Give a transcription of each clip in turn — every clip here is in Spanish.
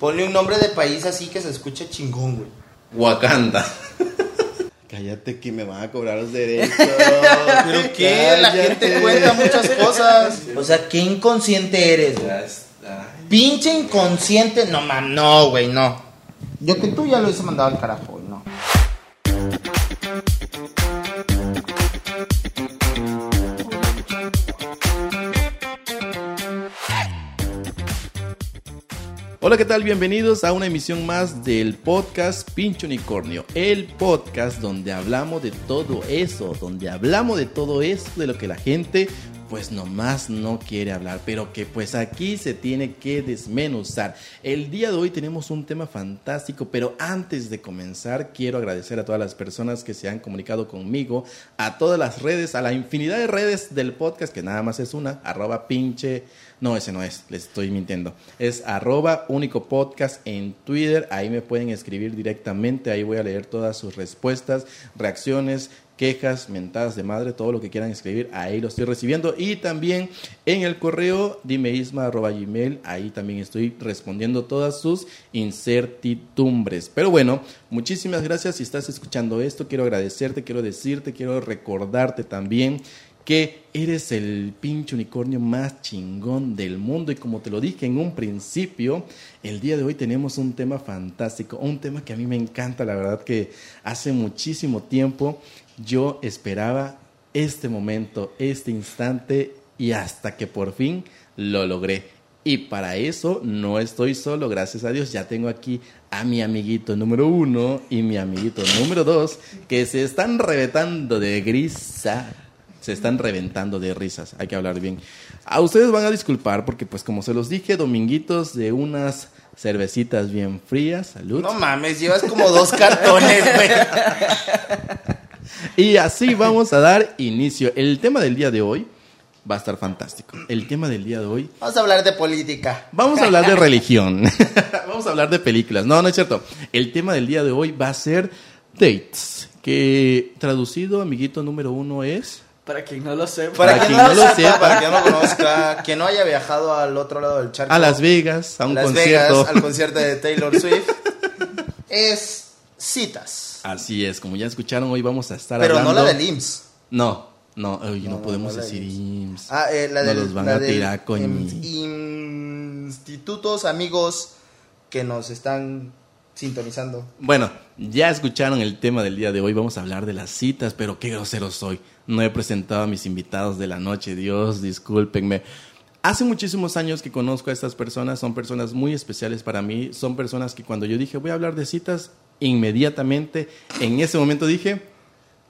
Ponle un nombre de país así que se escuche chingón, güey. Wakanda. Cállate que me van a cobrar los derechos. ¿Pero qué? La gente cuenta muchas cosas. O sea, qué inconsciente eres, güey. Pinche inconsciente. No, man, no, güey, no. Yo que tú ya lo hice mandado al carajo, Hola, ¿qué tal? Bienvenidos a una emisión más del podcast Pincho Unicornio, el podcast donde hablamos de todo eso, donde hablamos de todo eso, de lo que la gente pues nomás no quiere hablar, pero que pues aquí se tiene que desmenuzar. El día de hoy tenemos un tema fantástico, pero antes de comenzar quiero agradecer a todas las personas que se han comunicado conmigo, a todas las redes, a la infinidad de redes del podcast, que nada más es una, arroba pinche no, ese no es, les estoy mintiendo. Es arroba único podcast en Twitter. Ahí me pueden escribir directamente. Ahí voy a leer todas sus respuestas, reacciones, quejas, mentadas de madre, todo lo que quieran escribir. Ahí lo estoy recibiendo. Y también en el correo dimeisma arroba gmail. Ahí también estoy respondiendo todas sus incertidumbres. Pero bueno, muchísimas gracias si estás escuchando esto. Quiero agradecerte, quiero decirte, quiero recordarte también que eres el pinche unicornio más chingón del mundo. Y como te lo dije en un principio, el día de hoy tenemos un tema fantástico, un tema que a mí me encanta, la verdad que hace muchísimo tiempo yo esperaba este momento, este instante y hasta que por fin lo logré. Y para eso no estoy solo, gracias a Dios. Ya tengo aquí a mi amiguito número uno y mi amiguito número dos que se están reventando de grisa se están reventando de risas, hay que hablar bien. A ustedes van a disculpar porque pues como se los dije, dominguitos de unas cervecitas bien frías, salud. No mames, llevas como dos cartones, güey. y así vamos a dar inicio. El tema del día de hoy va a estar fantástico. El tema del día de hoy. Vamos a hablar de política. Vamos a hablar de religión. vamos a hablar de películas. No, no es cierto. El tema del día de hoy va a ser dates. Que traducido, amiguito número uno, es. Para quien no lo sepa. Para, quien, no, lo sepa, para quien no conozca, quien no haya viajado al otro lado del charco. A Las Vegas, a un Las concierto. Vegas, al concierto de Taylor Swift. es citas. Así es, como ya escucharon, hoy vamos a estar Pero hablando... no la del IMSS. No, no, oye, no, No, podemos no decir IMSS. Ah, eh, la del, los van la a tirar con... in- institutos, amigos que nos están sintonizando. Bueno, ya escucharon el tema del día de hoy, vamos a hablar de las citas, pero qué grosero soy. No he presentado a mis invitados de la noche, Dios, discúlpenme. Hace muchísimos años que conozco a estas personas, son personas muy especiales para mí, son personas que cuando yo dije voy a hablar de citas, inmediatamente en ese momento dije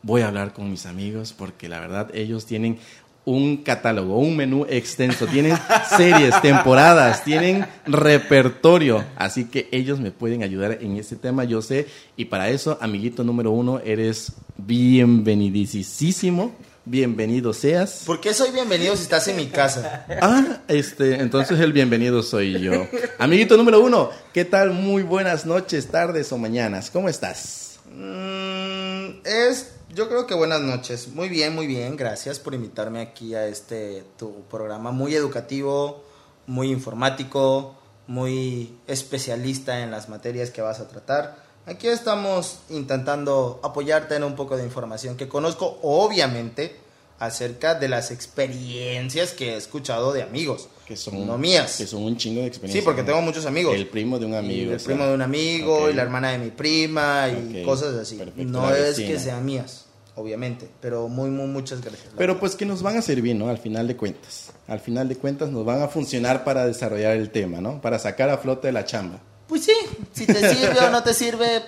voy a hablar con mis amigos porque la verdad ellos tienen un catálogo, un menú extenso, tienen series, temporadas, tienen repertorio, así que ellos me pueden ayudar en este tema, yo sé, y para eso, amiguito número uno, eres bienvenidísimo, bienvenido seas. ¿Por qué soy bienvenido si estás en mi casa? Ah, este, entonces el bienvenido soy yo. Amiguito número uno, ¿qué tal? Muy buenas noches, tardes o mañanas, ¿cómo estás? Mm, es, yo creo que buenas noches. Muy bien, muy bien. Gracias por invitarme aquí a este tu programa muy educativo, muy informático, muy especialista en las materias que vas a tratar. Aquí estamos intentando apoyarte en un poco de información que conozco, obviamente, acerca de las experiencias que he escuchado de amigos, Que son, no mías. Que son un chingo de experiencia. Sí, porque tengo muchos amigos. El primo de un amigo. El o sea. primo de un amigo Ok. y la hermana de mi prima y Ok, cosas así. perfecto, No es que sean mías, obviamente, pero muy, muy, muchas gracias. Pero pues que nos van a servir, ¿no? Al final de cuentas. Al final de cuentas nos van a funcionar para desarrollar el tema, ¿no? Para sacar a flote la chamba. Pues sí, si te sirve o no te sirve,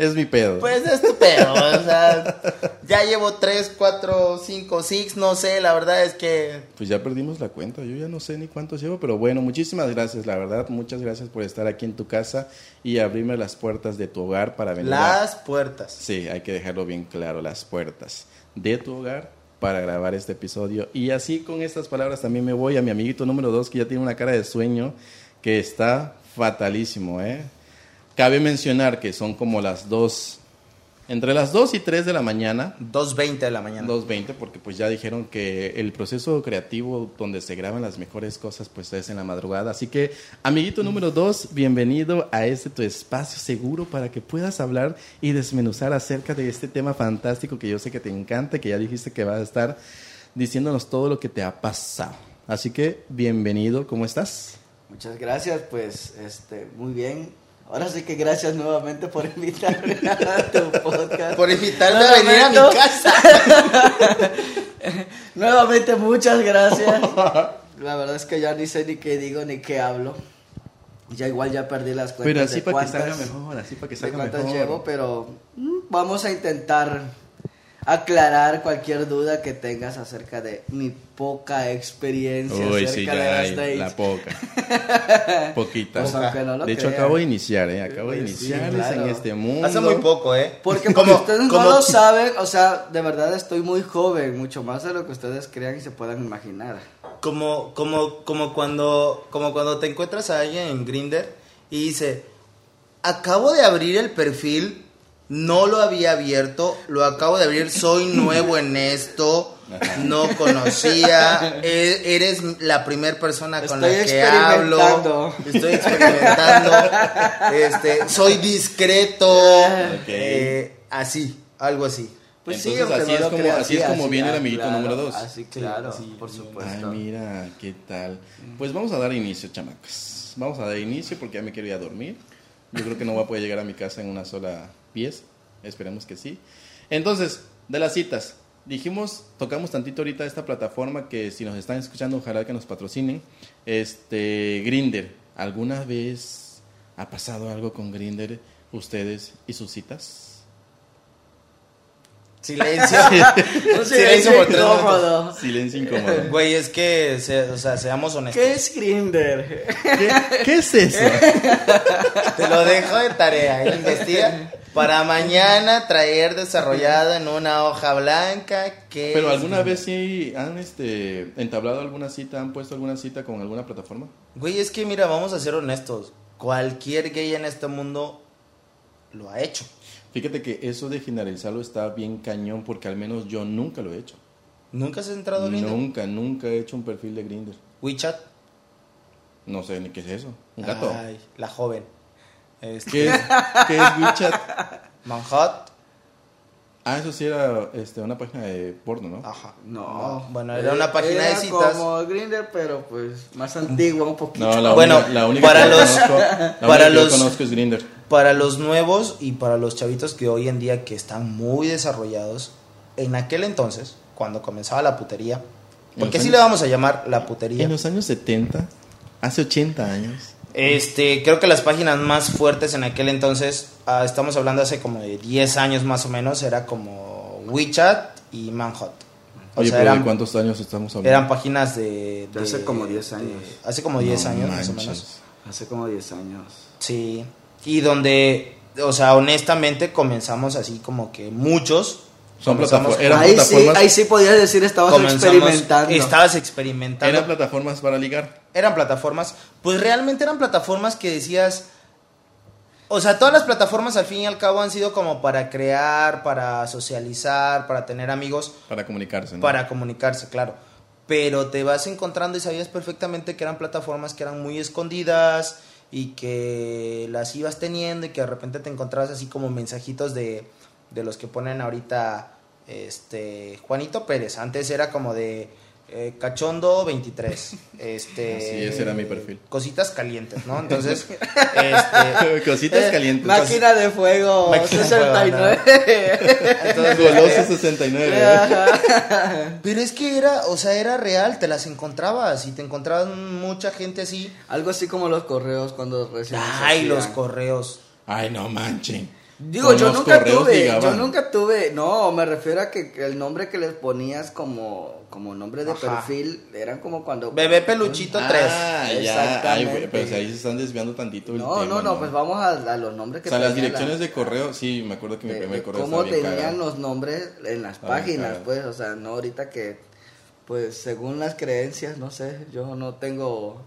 Es mi pedo. pues es tu pedo. O sea, ya llevo 3, 4, 5, 6, no sé, la verdad es que... Pues ya perdimos la cuenta, yo ya no sé ni cuántos llevo, pero bueno, muchísimas gracias, la verdad, muchas gracias por estar aquí en tu casa y abrirme las puertas de tu hogar para venir. a- Las puertas. Sí, hay que dejarlo bien claro, las puertas de tu hogar para grabar este episodio. Y así con estas palabras también me voy a mi amiguito número dos que ya tiene una cara de sueño que está fatalísimo, ¿eh? Cabe mencionar que son como las dos Entre las 2 y 3 de la mañana, 2.20 de la mañana. 2.20, porque pues ya dijeron que el proceso creativo donde se graban las mejores cosas pues es en la madrugada. Así que, amiguito número 2, bienvenido a este tu espacio seguro para que puedas hablar y desmenuzar acerca de este tema fantástico que yo sé que te encanta, que ya dijiste que vas a estar diciéndonos todo lo que te ha pasado. Así que, bienvenido, ¿cómo estás? Muchas gracias, pues este, muy bien. Ahora sí que gracias nuevamente por invitarme a tu podcast. Por invitarme a venir a mi casa. nuevamente muchas gracias. La verdad es que ya ni sé ni qué digo ni qué hablo. Ya igual ya perdí las cuentas. Pero así de para que salga mejor, así para que salga mejor. llevo, pero mm, vamos a intentar aclarar cualquier duda que tengas acerca de mi poca experiencia Uy, acerca sí, de ya hay, dates. la poca. Poquita. Pues no de hecho, acabo de iniciar, ¿eh? Acabo de sí, iniciar claro. en este mundo. Hace muy poco, ¿eh? Porque Como- ustedes no lo saben, o sea, de verdad estoy muy joven, mucho más de lo que ustedes crean y se puedan imaginar. Como, como, como cuando, como cuando te encuentras a alguien en Grinder y dice, acabo de abrir el perfil, no lo había abierto, lo acabo de abrir, soy nuevo en esto, no conocía, e- eres la primera persona con la que hablo, experimentando. estoy experimentando, este, soy discreto, eh, así, algo así. Pues Entonces, aunque así no es lo como- creas, así es como viene el ah, amiguito claro, número dos. Así, claro, Sí, por Ay, supuesto. mira, ¿qué tal? Pues vamos a dar inicio, chamacos. Vamos a dar inicio porque ya me quiero ir a dormir. Yo creo que no voy a poder llegar a mi casa en una sola pieza. Esperemos que sí. Entonces, de las citas. Dijimos, tocamos tantito ahorita esta plataforma que si nos están escuchando, ojalá que nos patrocinen. Este, Grinder. ¿Alguna vez ha pasado algo con Grinder, ustedes y sus citas? Silencio. Un Silencio tres incómodo. Silencio incómodo. Güey, es que, se- o sea, seamos honestos. ¿Qué es Grinder? ¿Qué, qué es eso? Te lo dejo de tarea, ¿eh? investiga. Para mañana traer desarrollado en una hoja blanca que... Pero alguna vez sí han este entablado alguna cita, han puesto alguna cita con alguna plataforma? Güey, es que mira, vamos a ser honestos. Cualquier gay en este mundo lo ha hecho. Fíjate que eso de generalizarlo está bien cañón porque al menos yo nunca lo he hecho. ¿Nunca has entrado en Grindr? Nunca, nunca he hecho un perfil de Grinder. WeChat. No sé ni qué es eso. Un gato. Ay, la joven. Este, ¿Qué es, ¿Qué es WeChat? Manhunt. Ah, eso sí era este, una página de porno, ¿no? Ajá. No. Bueno, era una página de Era citas. como Grinder, pero pues más antigua un poquito. No, la, Bueno, única, la única para que los- conozco, la única para que yo los- conozco es Grinder. Para los nuevos y para los chavitos que hoy en día que están muy desarrollados, en aquel entonces, cuando comenzaba la putería, porque así años- le vamos a llamar la putería. En los años 70, hace 80 años. Este, creo que las páginas más fuertes en aquel entonces, ah, estamos hablando hace como de 10 años más o menos, era como WeChat y Manhunt. O Oye, sea, pero ¿de eran, cuántos años estamos hablando? eran páginas de, De hace como 10 de- años. hace como 10 No años más o manches. menos. Hace como 10 años. Sí. Y donde, o sea, honestamente comenzamos así como que muchos. Son plataformas- eran Ahí sí, ahí sí podías decir estabas experimentando. Estabas experimentando. Eran plataformas para ligar. Eran plataformas, pues realmente eran plataformas que decías, o sea, todas las plataformas al fin y al cabo han sido como para crear, para socializar, para tener amigos, Para comunicarse, ¿no? para comunicarse, claro. Pero te vas encontrando y sabías perfectamente que eran plataformas que eran muy escondidas y que las ibas teniendo y que de repente te encontrabas así como mensajitos de, de los que ponen ahorita este Juanito Pérez. Antes era como de eh, cachondo 23. Este, Sí, ese era mi perfil. Cositas calientes, ¿no? Entonces, este, Cositas Eh, calientes. Máquina de fuego Máquina de fuego, 69. entonces, Goloso 69. Pero es que era, o sea, era real, te las encontrabas y te encontrabas mucha gente así. Algo así como los correos cuando recién Ay, los correos. Ay, no manchen. Digo, Con yo nunca correos tuve, yo nunca tuve, no, me refiero a que el nombre que les ponías como, como nombre de Ajá. perfil, eran como cuando... Bebé peluchito 3. Ah, ya. Ay, Exactamente. güey, pero si ahí se están desviando tantito el No, tema, no, no, pues vamos a, a los nombres O que sea, las direcciones la- de correo, sí, me acuerdo que mi de- primer de correo cómo tenían cagado. los nombres en las páginas, pues, o sea, no ahorita que, pues, según las creencias, no sé, yo no tengo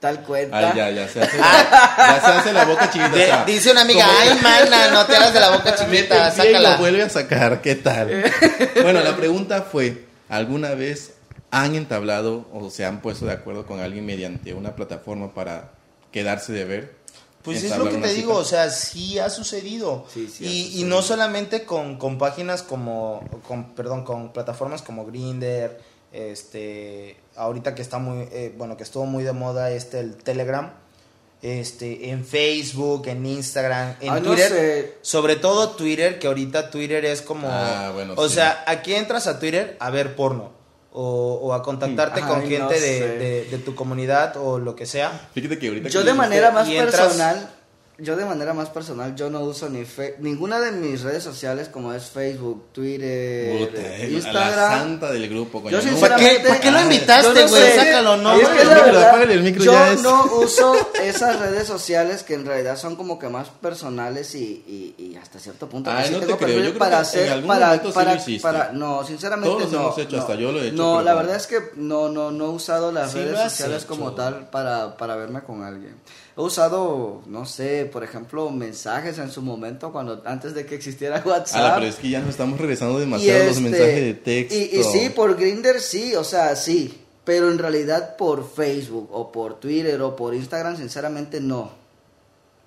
tal cuenta. Ay, ya, ya se hace, ya se hace la boca chiquita. De- o sea, dice una amiga, ay, mana, no te hagas de la boca chiquita, pie y sácala. vuelve a sacar, ¿qué tal? bueno, la pregunta fue, ¿alguna vez han entablado o se han puesto de acuerdo con alguien mediante una plataforma para quedarse de ver? Pues es lo que te cita? digo, o sea, sí ha sucedido. Sí, sí ha y, y no solamente con, con páginas como, con, perdón, con plataformas como Grinder, este, ahorita que está muy, eh, bueno, que estuvo muy de moda este, el Telegram, este, en Facebook, en Instagram, en Ah, no Twitter, sé. sobre todo Twitter, que ahorita Twitter es como, Ah, bueno, o sí. sea, aquí entras a Twitter a ver porno. O, o a contactarte Ay, con no gente de, de- de tu comunidad o lo que sea. Fíjate que ahorita Yo que de dijiste- manera más personal, yo de manera más personal, yo no uso ni fe- ninguna de mis redes sociales como es Facebook, Twitter, eh, a la Instagram. santa del grupo, coño. Yo no- sinceramente, ¿Para qué- para qué lo invitaste, no güey? sé. Sácalo, no, Es que apágale la el micro, verdad, apágale el micro, yo ya es. no uso esas redes sociales que en realidad son como que más personales y, y, y hasta cierto punto. Ay, no te creo, yo creo para que en hacer, algún para, momento sí para, lo para- no, sinceramente Todos no. hemos hecho, no. hasta yo lo he hecho, No, la verdad es que no, no, no he usado las Sí redes sociales hecho. como tal para, para verme con alguien. He usado, no sé, por ejemplo, mensajes en su momento cuando antes de que existiera WhatsApp. Ah, pero es que ya nos estamos regresando Y demasiado a los este, mensajes de texto. Y, y sí, por Grinder sí, o sea, sí. Pero en realidad por Facebook o por Twitter o por Instagram, sinceramente no.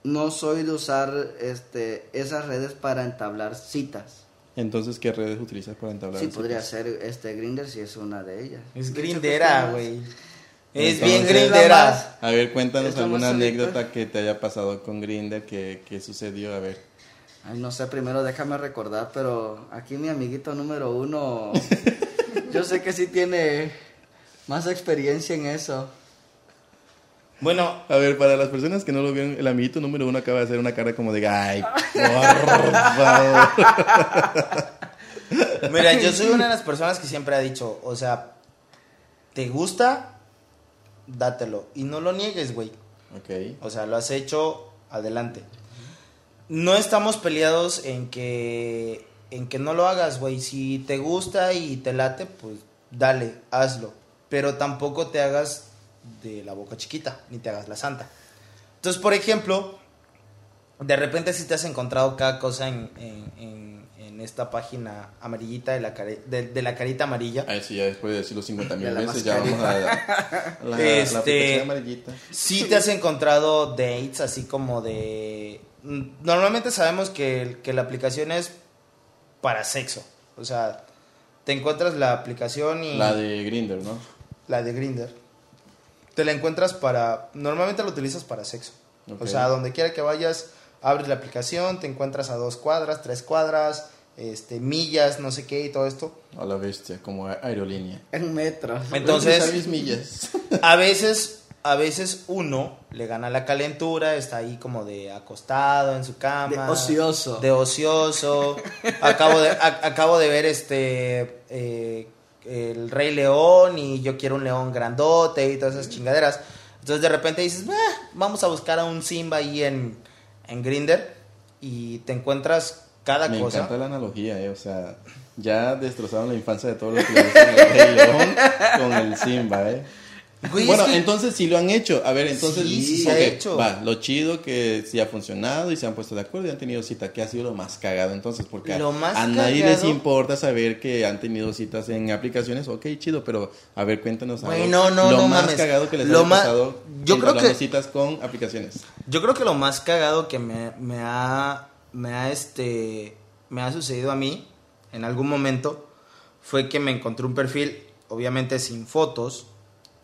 No soy de usar este, esas redes para entablar citas. Entonces, ¿qué redes utilizas para entablar Sí, citas? podría ser este Grinder si es una de ellas. Es grindera, güey. Es Entonces, bien grindera. A ver, cuéntanos alguna anécdota que te haya pasado con Grinder, que, que sucedió, a ver. Ay, no sé, primero déjame recordar, pero aquí mi amiguito número uno, yo sé que sí tiene más experiencia en eso. Bueno, A ver, para las personas que no lo vieron, el amiguito número uno acaba de hacer una cara como de, ay, por favor. mira, yo soy una de las personas que siempre ha dicho, o sea, ¿te gusta? Dátelo. Y no lo niegues, güey. Ok. O sea, lo has hecho, adelante. No estamos peleados en que en que no lo hagas, güey. Si te gusta y te late, pues dale, hazlo. Pero tampoco te hagas de la boca chiquita, ni te hagas la santa. Entonces, por ejemplo, de repente si te has encontrado cada cosa en, en- en- en esta página amarillita de la, care- de, de la carita amarilla. Ahí sí, ya después de decirlo 50 mil De veces, ya vamos a la, la, Este- la aplicación amarillita. Sí te has encontrado dates así como de... mm, Normalmente sabemos que, que la aplicación es para sexo. O sea, te encuentras la aplicación y... La de Grinder, ¿no? la de Grinder. Te la encuentras para... Normalmente la utilizas para sexo. O sea, donde quiera que vayas, abres la aplicación, te encuentras a dos cuadras, tres cuadras, este, millas, no sé qué y todo esto. A la bestia, como aerolínea. En metros. Entonces- ¿Sabes mis millas? A veces, a veces uno le gana la calentura, está ahí como de acostado en su cama. De ocioso. De ocioso. acabo, de, a- acabo de ver este eh, el Rey León y yo quiero un león grandote y todas esas chingaderas. Entonces de repente dices, "Ah, vamos a buscar a un Simba ahí en, en Grinder y te encuentras cada Me cosa. encanta la analogía, eh. O sea, ya destrozaron la infancia de todos los que le gustan el Rey León con el Simba, eh. Güey, bueno, que- entonces sí lo han hecho. A ver, entonces. Sí, sí se ha hecho. Va, lo chido que sí ha funcionado y se han puesto de acuerdo y han tenido cita. ¿Qué ha sido lo más cagado entonces? Porque a- Lo más a nadie les importa saber que han tenido citas en aplicaciones. Ok, chido, pero a ver, cuéntanos algo. Güey, no, no, lo no más mames. cagado que les Lo haya ma- pasado yo creo que- citas con aplicaciones. Yo creo que lo más cagado que me, me ha me ha este me ha sucedido a mí en algún momento fue que me encontré un perfil obviamente sin fotos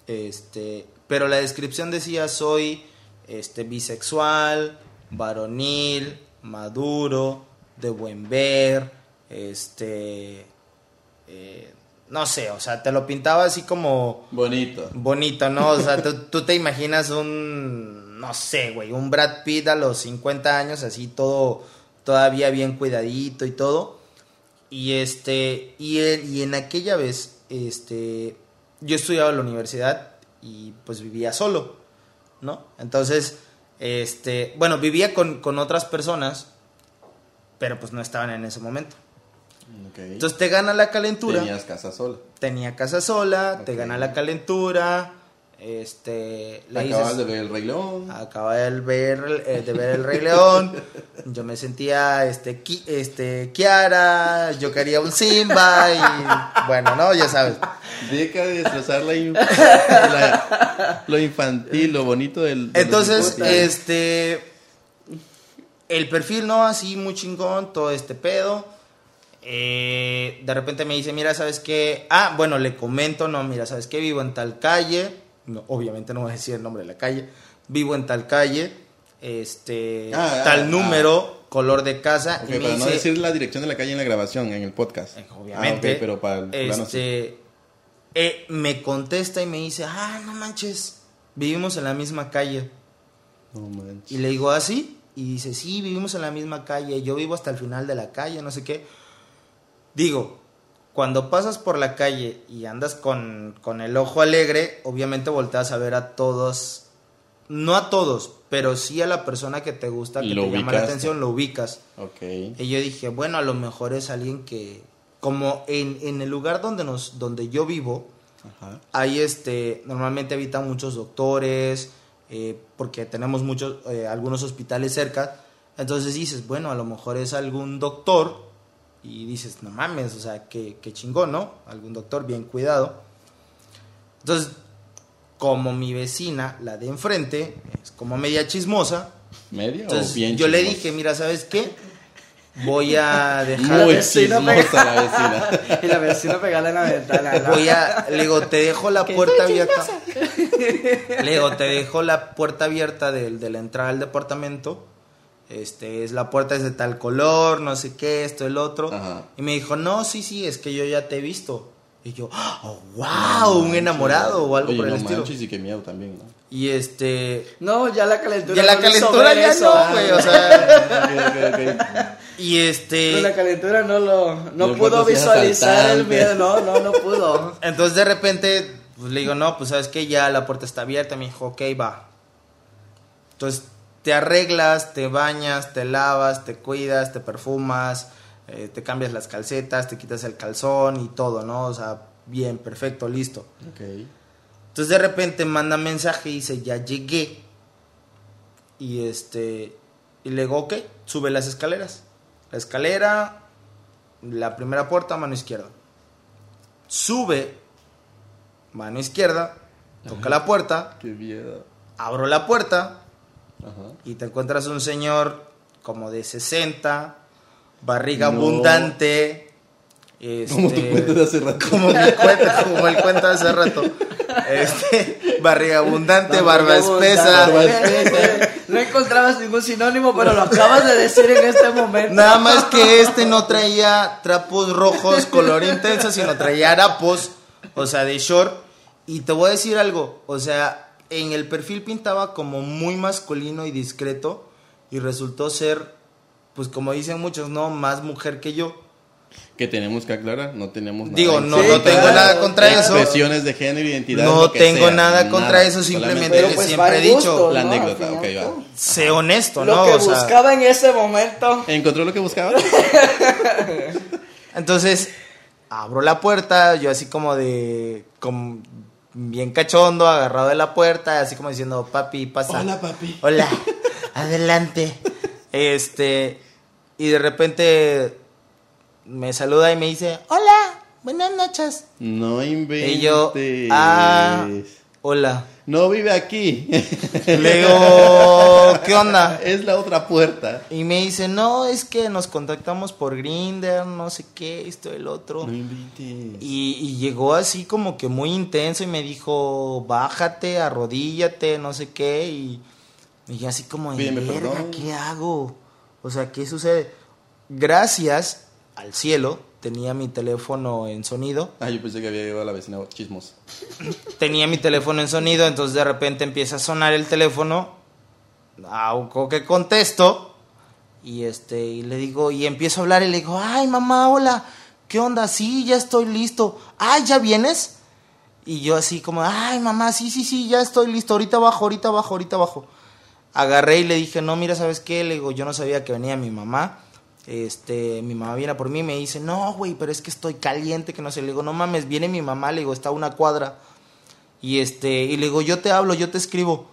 este pero la descripción decía soy este bisexual varonil maduro de buen ver este eh, no sé o sea te lo pintaba así como Bonito. bonito, ¿no? O sea, tú, tú te imaginas un, no sé, güey, un Brad Pitt a los 50 años, así todo, todavía bien cuidadito y todo. Y este, y, en- y en aquella vez, este, yo estudiaba en la universidad y pues vivía solo, ¿no? Entonces, este, bueno, vivía con, con otras personas, pero pues no estaban en ese momento. Entonces te gana la calentura Tenías casa sola. tenía casa sola, te gana la calentura, Este, le Acabas dices, de ver el Rey León. acaba de ver, eh, de ver el Rey León. Yo me sentía este, Ki- este Kiara, yo quería un Simba y bueno, no, ya sabes. Deja de destrozar la in- la- lo infantil, lo bonito del. de Entonces, este el perfil no así muy chingón, todo este pedo. Eh, de repente me dice, mira, ¿sabes qué? Ah, bueno, le comento, no, mira, ¿sabes qué? Vivo en tal calle. No, obviamente no voy a decir el nombre de la calle. Vivo en tal calle. Este, Ah, ah, tal ah. número, color de casa. Y me para no dice, decir la dirección de la calle en la grabación, en el podcast. Eh, Obviamente. Pero para el sí. este, eh, me contesta y me dice, ah, no manches, vivimos en la misma calle. No manches. Y le digo, ¿ah, sí? Y dice, sí, vivimos en la misma calle, yo vivo hasta el final de la calle, no sé qué. Digo, cuando pasas por la calle y andas con, con el ojo alegre, obviamente volteas a ver a todos, no a todos, pero sí a la persona que te gusta, que te llama la atención, lo ubicas. Ok. Y yo dije, bueno, a lo mejor es alguien que, como en, en el lugar donde, nos, donde yo vivo, Ajá. Ahí este, normalmente habitan muchos doctores, eh, porque tenemos muchos, eh, algunos hospitales cerca. Entonces dices, bueno, a lo mejor es algún doctor y dices, no mames, o sea, qué, qué chingón, ¿no? Algún doctor bien cuidado. Entonces, como mi vecina, la de enfrente, es como media chismosa, ¿Media entonces o bien yo le chismosa? dije, mira, ¿sabes qué? Voy a dejar... Muy chismosa la vecina. Y la vecina pegarle en la ventana. ¿no? Voy a, le digo, te dejo la puerta abierta. Le digo, te dejo la puerta abierta del- de, la entrada al departamento. Este, es la puerta es de tal color, no sé qué, esto, el otro. Ajá. Y me dijo, no, sí, sí, es que yo ya te he visto. Y yo, oh, wow, un enamorado o algo Oye, por el no estilo. manches y qué miedo también, ¿no? Y este, No, ya la calentura. ya la calentura ya eso. no, güey, o sea, Ok, ok, ok. y este, Con la calentura no lo. No pudo visualizar el miedo. No, no, no pudo. Entonces de repente pues, le digo, no, pues sabes que ya la puerta está abierta. Me dijo, ok, va. Entonces te arreglas, te bañas, te lavas, te cuidas, te perfumas, eh, te cambias las calcetas, te quitas el calzón y todo, ¿no? O sea, bien, perfecto, listo. Ok. Entonces de repente manda mensaje y dice, ya llegué. Y este, y le digo, ok, sube las escaleras. La escalera, la primera puerta, mano izquierda. Sube, mano izquierda, toca la puerta, Qué miedo. abro la puerta Ajá. y te encuentras un señor como de 60, barriga No. abundante. Este, Como tu cuento de hace rato. como mi cuenta, como el cuento de hace rato. Este, barriga abundante, barba espesa. Barba espesa. No encontrabas ningún sinónimo, pero lo acabas de decir en este momento. Nada más que este no traía trapos rojos color intenso, sino traía harapos, o sea, de short. Y te voy a decir algo, o sea, en el perfil pintaba como muy masculino y discreto y resultó ser, pues como dicen muchos, no, más mujer que yo. Que tenemos que aclarar, no tenemos nada. Digo, no, Sí, no tengo claro. nada contra eso. Expresiones de género, identidad. No lo que tengo sea, nada contra eso, simplemente Pero que pues siempre he dicho, gusto, La ¿no? anécdota, ok, va. sé honesto, Lo ¿no? que O sea, buscaba en ese momento. ¿Encontró lo que buscaba? Entonces, abro la puerta, yo así como de, como bien cachondo, agarrado de la puerta, así como diciendo, papi, pasa. Hola, papi. Hola, adelante. Este, y de repente me saluda y me dice, hola, buenas noches. No inventes. Y yo, ah, hola. No vive aquí. Le digo, ¿qué onda? Es la otra puerta. Y me dice, no, es que nos contactamos por Grinder, no sé qué, esto, el otro. No inventes. Y, y llegó así como que muy intenso y me dijo, bájate, arrodíllate, no sé qué. Y, y así como, Pídeme "Verga, perdón". ¿qué hago? O sea, ¿qué sucede? Gracias al cielo, tenía mi teléfono en sonido. Ah, yo pensé que había llegado la vecina chismosa. Tenía mi teléfono en sonido, entonces de repente empieza a sonar el teléfono. Auco que contesto. Y este, y le digo, y empiezo a hablar y le digo, ay mamá, hola, ¿qué onda? Sí, ya estoy listo. Ay, ¿ya vienes? Y yo así como, ay mamá, sí, sí, sí, ya estoy listo, ahorita bajo, ahorita bajo, ahorita bajo. Agarré y le dije, no, mira, ¿sabes qué? Le digo, yo no sabía que venía mi mamá. Este, mi mamá viene por mí y me dice, no, güey, pero es que estoy caliente, que no sé. Le digo, no mames, viene mi mamá, le digo, está a una cuadra. Y este, y le digo, yo te hablo, yo te escribo.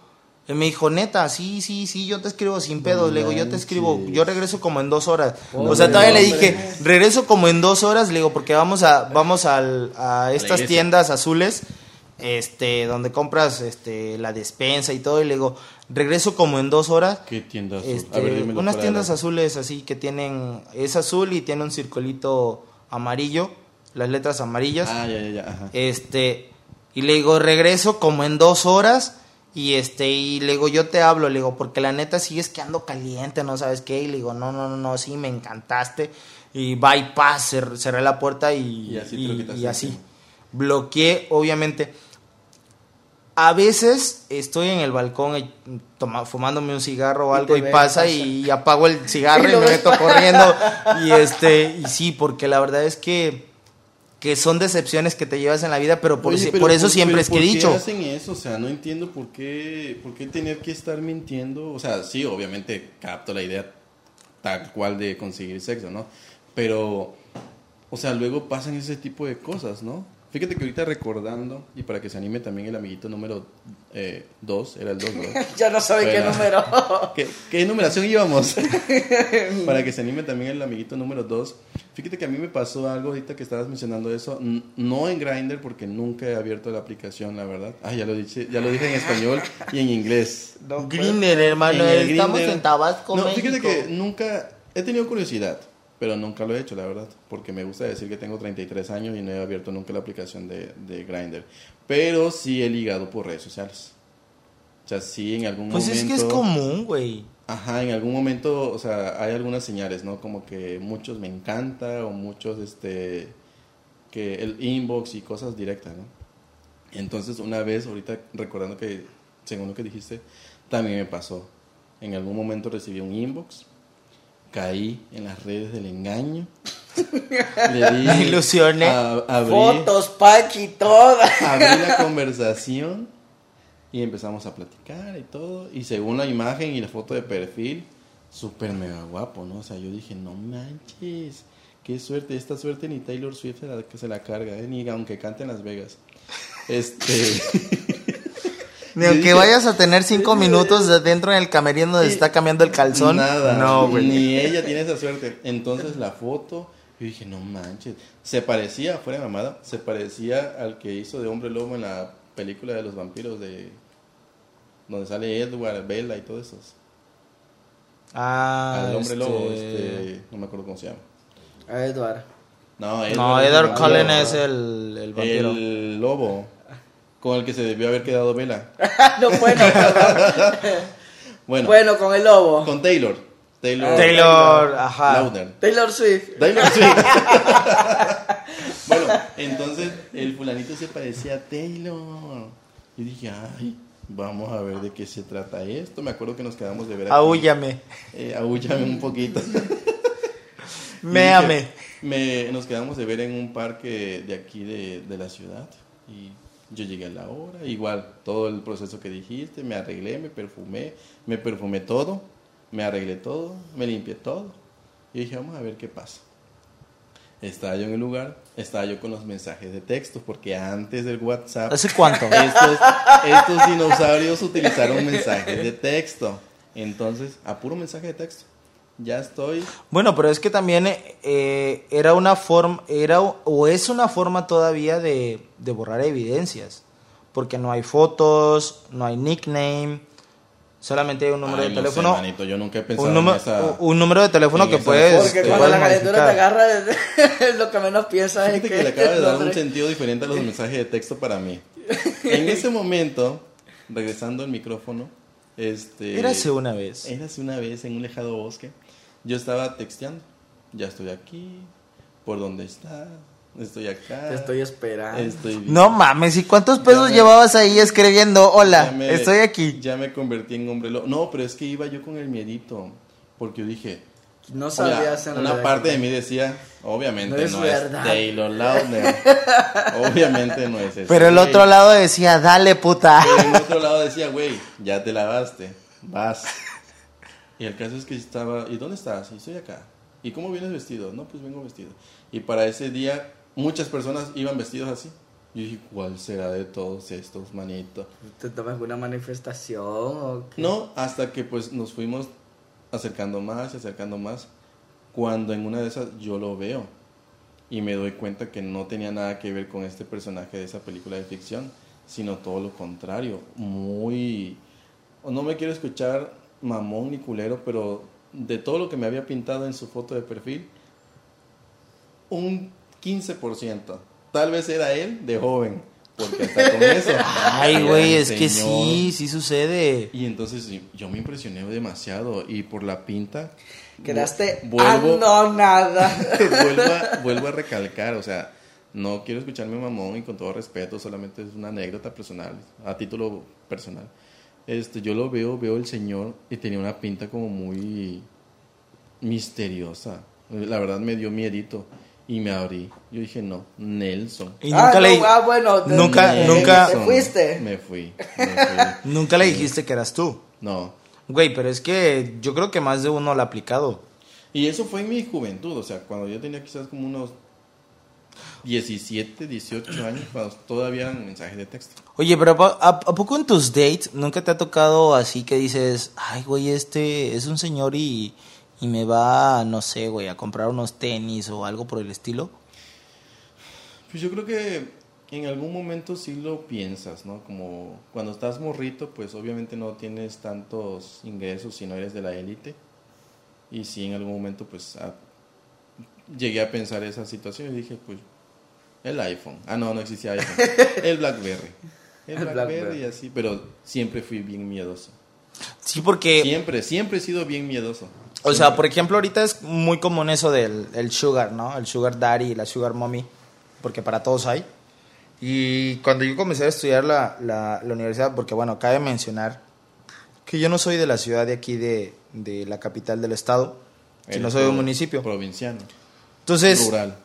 Y me dijo, neta, sí, sí, sí, yo te escribo sin pedo. le digo, yo te escribo, yo regreso como en dos horas. Hombre, o sea, todavía le dije, regreso como en dos horas. Le digo, porque vamos a, vamos al, a estas tiendas azules, este, donde compras, este, la despensa y todo. Y le digo, regreso como en dos horas. ¿Qué tiendas? Este, A ver, dímelo unas tiendas azules así que tienen, es azul y tiene un circulito amarillo, las letras amarillas. Ah, ya, ya, ya. Ajá. Este, y le digo, regreso como en dos horas. Y este, y le digo, yo te hablo, le digo, porque la neta sigues que ando caliente, no sabes qué. Y le digo, no, no, no, no, sí, me encantaste. Y cer- cerré la puerta y, Y así y- y. Bloqueé, obviamente. A veces estoy en el balcón toma- fumándome un cigarro o Y algo y pasa y apago el cigarro Y y, me meto corriendo. Y este, y sí, porque la verdad es que, que son decepciones que te llevas en la vida, pero por, Oye, si- pero por eso ¿por- siempre es que he ¿por qué dicho. hacen eso? O sea, no entiendo por qué, por qué tener que estar mintiendo. O sea, sí, obviamente capto la idea tal cual de conseguir sexo, ¿no? Pero, o sea, luego pasan ese tipo de cosas, ¿no? Fíjate que ahorita recordando, y para que se anime también el amiguito número 2, era el 2, ¿verdad? Ya no sabe qué Bueno. número. ¿Qué, qué numeración íbamos? Para que se anime también el amiguito número 2. Fíjate que a mí me pasó algo ahorita que estabas mencionando eso. No en Grindr porque nunca he abierto la aplicación, la verdad. Ah, ya lo dije, ya lo dije en español y en inglés. No, Grindr, hermano, En estamos Grindr- en Tabasco, No, fíjate México. que nunca he tenido curiosidad, pero nunca lo he hecho, la verdad, porque me gusta decir que tengo 33 años y no he abierto nunca la aplicación de, de Grindr. Pero sí he ligado por redes sociales. O sea, sí en algún Pues momento. es que es común, güey. Ajá, en algún momento, o sea, hay algunas señales, ¿no? Como que muchos me encanta o muchos, este, que el inbox y cosas directas, ¿no? Entonces, una vez, ahorita recordando que, según lo que dijiste, también me pasó. En algún momento recibí un inbox, caí en las redes del engaño, le di... Me ilusioné. a- abrí- Fotos, Pachi, todas. abrí la conversación y empezamos a platicar y todo. Y según la imagen y la foto de perfil, súper mega guapo, ¿no? O sea, yo dije, no manches, qué suerte. Esta suerte ni Taylor Swift se la, que se la carga, ¿eh? ni aunque cante en Las Vegas. Este. Ni aunque dije- vayas a tener cinco minutos de dentro en el camerino donde está cambiando el calzón. Nada, No, güey. ni ella tiene esa suerte. Entonces la foto, yo dije, no manches. Se parecía, fuera de mamada, se parecía al que hizo de hombre lobo en la película de los vampiros de. donde sale Edward, Bella y todos esos. Ah, al hombre este, lobo, este. no me acuerdo cómo se llama. A Eduardo. No, No, es el Edward. Cullen es el, el vampiro. El lobo. Con el que se debió haber quedado Bella. no, bueno. Bueno, bueno, con el lobo. con Taylor. Taylor. Taylor, ajá. Lautner. Taylor Swift. Taylor Swift. bueno, entonces el fulanito se parecía a Taylor. Y dije, ay, vamos a ver de qué se trata esto. Me acuerdo que nos quedamos de ver. Ahúllame. Eh, ahúllame un poquito. Méame. me, nos quedamos de ver en un parque de aquí de, de la ciudad. Y yo llegué a la hora. Igual, todo el proceso que dijiste. Me arreglé, me perfumé. Me perfumé todo. Me arreglé todo. Me limpié todo. Y dije, vamos a ver qué pasa. Estaba yo en el lugar. Estaba yo con los mensajes de texto. Porque antes del WhatsApp. ¿Hace cuánto? Estos, estos dinosaurios utilizaron mensajes de texto. Entonces, a puro mensaje de texto. Ya estoy. Bueno, pero es que también eh, era una forma, era o es una forma todavía de, de borrar evidencias. Porque no hay fotos, no hay nickname, solamente hay un número Ay, de no sé, teléfono. manito, yo nunca he pensado un, número, en esa. un número de teléfono que puedes. Porque que cuando la calentura te agarra, lo que menos piensas es Fíjate que, que le acaba de dar un sentido diferente a los mensajes de texto para mí. En ese momento, regresando al micrófono, este. Érase una vez. Érase una vez en un lejano bosque. Yo estaba texteando. Ya estoy aquí. ¿Por dónde está? Estoy acá. Te estoy esperando. Estoy. No mames, ¿y cuántos pesos me- llevabas ahí escribiendo? Hola, me- estoy aquí. Ya me convertí en hombre lobo. No, pero es que iba yo con el miedito. Porque yo dije. No sabías en una parte que- de mí decía, obviamente No no es es, verdad. Taylor Lautner. obviamente no es ese. Pero el otro lado decía, dale puta. Pero en otro lado decía, güey, ya te lavaste, vas. Y el caso es que estaba, ¿y dónde estás? Y estoy acá. ¿Y cómo vienes vestido? No, pues vengo vestido. Y para ese día muchas personas iban vestidos así. Yo dije, ¿cuál será de todos estos, manito? ¿Te tomas una manifestación o qué? No, hasta que pues nos fuimos acercando más y acercando más. Cuando en una de esas yo lo veo y me doy cuenta que no tenía nada que ver con este personaje de esa película de ficción, sino todo lo contrario. Muy. No me quiero escuchar mamón ni culero, pero de todo lo que me había pintado en su foto de perfil, un 15%. Tal vez era él de joven, porque hasta con eso. Ay, güey, es que sí, sí sucede. Y entonces yo me impresioné demasiado y por la pinta Quedaste vuelvo, nada. vuelvo, a, vuelvo a recalcar, o sea, no quiero escucharme mamón y con todo respeto, solamente es una anécdota personal, a título personal. Este, yo lo veo, veo el señor y tenía una pinta como muy misteriosa. La verdad me dio miedito y me abrí. Yo dije, no, Nelson. Y ah, nunca no, le ah, bueno, te- nunca- nunca- ¿Te fuiste? Me fui. me fui. nunca le dijiste que eras tú. No. Güey, pero es que yo creo que más de uno lo ha aplicado. Y eso fue en mi juventud, o sea, cuando yo tenía quizás como unos 17, 18 años, cuando todavía eran mensajes de texto. Oye, pero ¿a, poco en tus dates nunca te ha tocado así que dices, ay, güey, este es un señor y, y me va, no sé, güey, a comprar unos tenis o algo por el estilo? Pues yo creo que en algún momento sí lo piensas, ¿no? Como cuando estás morrito, pues obviamente no tienes tantos ingresos si no eres de la élite. Y sí, en algún momento, pues llegué a pensar esa situación y dije, pues, el iPhone. Ah, no, no existía iPhone. El Blackberry. El El Blackberry Blackberry. y así, pero siempre fui bien miedoso. Sí, porque, Siempre, siempre he sido bien miedoso. o sea, por ejemplo, ahorita es muy común eso del el sugar, ¿no? El sugar daddy y la sugar mommy, porque para todos hay. Y cuando yo comencé a estudiar la, la, la universidad, porque bueno, cabe mencionar que yo no soy de la ciudad de aquí, de, de la capital del estado, sino Eres soy de un municipio. Provinciano. Entonces, rural.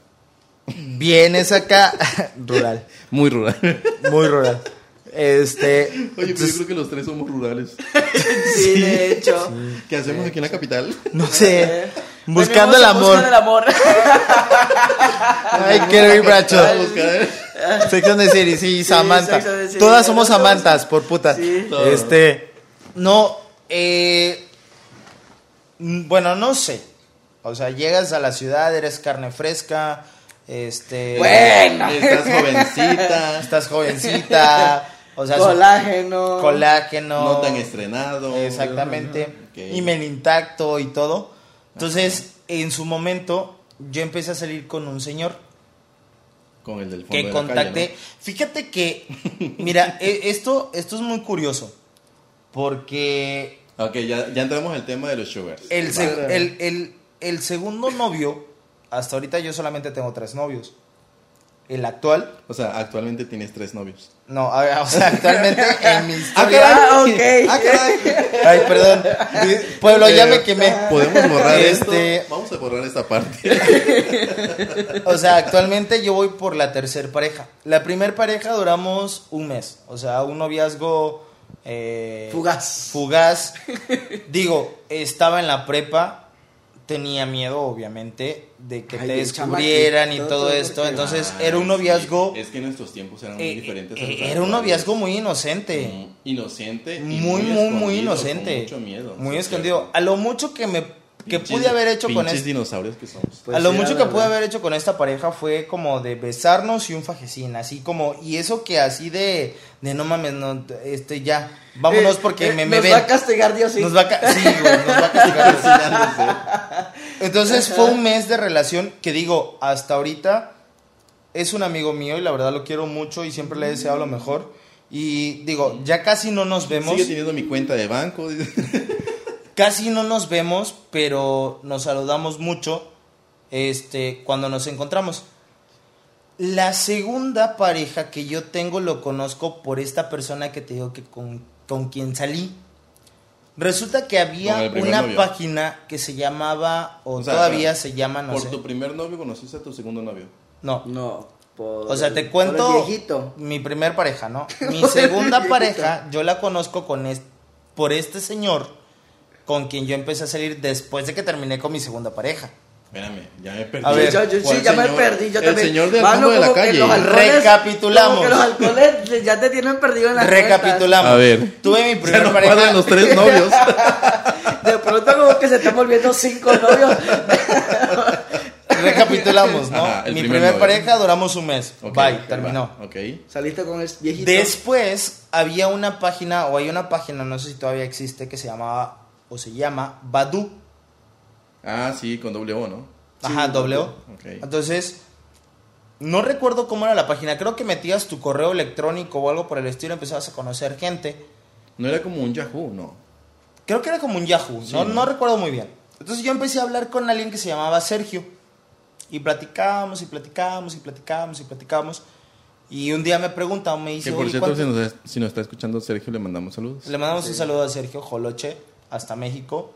vienes acá, rural, Muy rural. muy rural. Este, Oye, pero yo creo que los tres somos rurales. Sí, de hecho. ¿Qué hacemos aquí en la capital? no sé, buscando el amor. busca del amor. Ay, quiero ir, bracho. Sex and the City, sí, Samantha. City. Todas somos Samantas, por puta. Sí. Este, no, eh, mm, bueno, no sé. O sea, llegas a la ciudad, eres carne fresca, este, Bueno. Estás jovencita. estás jovencita, o sea, Colágeno. colágeno, No tan estrenado. Exactamente. Ok. Y men intacto y todo. Entonces, en su momento, yo empecé a salir con un señor Con el del fondo que de la contacté. Fíjate que, mira, e- esto, esto es muy curioso. Porque. Ok, ya, ya entramos al tema de los sugars. el- el segundo novio, hasta ahorita yo solamente tengo tres novios. El actual, O sea, actualmente tienes tres novios. no, a- o sea, actualmente en mi Ah, historia. Ah, ok. Ah, caray. Ay, perdón. Pueblo, ya Eh, me quemé. Podemos borrar Este- esto. Vamos a borrar esta parte. O sea, actualmente yo voy por la tercer pareja. La primer pareja duramos un mes. O sea, un noviazgo... eh, Fugaz. Fugaz. Digo, estaba en la prepa. Tenía miedo, obviamente, de que Ay, te descubrieran y todo todo esto. porque- Entonces, Ah, era un noviazgo... sí, Es que nuestros tiempos eran muy eh, diferentes. a eh, los era un noviazgo muy inocente. Mm, Inocente. y Muy, muy, muy inocente. Con mucho miedo. Muy escondido. A lo mucho que me que Pinches- pude haber hecho con este dinosaurios que somos. Pues a lo sí, mucho que pude haber hecho con esta pareja fue como de besarnos y un fajecín, así como, y eso que así de, de no mames, no, este ya, vámonos Eh, porque eh, me, me Nos ven. va a castigar Dios, sí. Nos va a, ca- sí, güey, nos va a castigar. Entonces fue un mes de relación que digo, hasta ahorita es un amigo mío y la verdad lo quiero mucho y siempre le he deseado lo mejor. Y digo, ya casi no nos vemos. Sigue teniendo mi cuenta de banco. Casi no nos vemos, pero nos saludamos mucho este, cuando nos encontramos. La segunda pareja que yo tengo lo conozco por esta persona que te digo que con, con quien salí. Resulta que había una novio. página que se llamaba, o, O sea, todavía se llama, no Por sé. tu primer novio conociste a tu segundo novio. No, No. Por o sea, te cuento el viejito. mi primer pareja, ¿no? Mi segunda pareja, yo la conozco con es- por este señor con quien yo empecé a salir después de que terminé con mi segunda pareja. Espérame, ya me perdí. A ver, yo, yo ¿Cuál sí, ya me señor? perdí. Yo el también. señor del Mano, de la calle. Recapitulamos. como que los halcones ya te tienen perdido en la Recapitulamos. A ver. Tuve mi Ya primer no pareja. los tres novios. De pronto como que se están volviendo cinco novios. Recapitulamos, ¿no? Ajá, el mi primer pareja duramos un mes. Bye, va, terminó. Ok. Saliste con el viejito. Después había una página, o hay una página, no sé si todavía existe, que se llamaba, o se llama Badu. Ah, sí, con doble O, ¿no? Ajá, doble O. Ok. Entonces, no recuerdo cómo era la página. Creo que metías tu correo electrónico o algo por el estilo, empezabas a conocer gente. No era como un Yahoo, ¿no? Creo que era como un Yahoo, Sí, no, ¿no? no recuerdo muy bien. Entonces yo empecé a hablar con alguien que se llamaba Sergio. Y platicábamos y platicábamos y platicábamos y platicábamos. Y un día me pregunta, me dice, Que por "Oye, cierto, ¿cuánto-" si nos, si nos está escuchando Sergio, le mandamos saludos. le mandamos un saludo a Sergio Joloche, hasta México.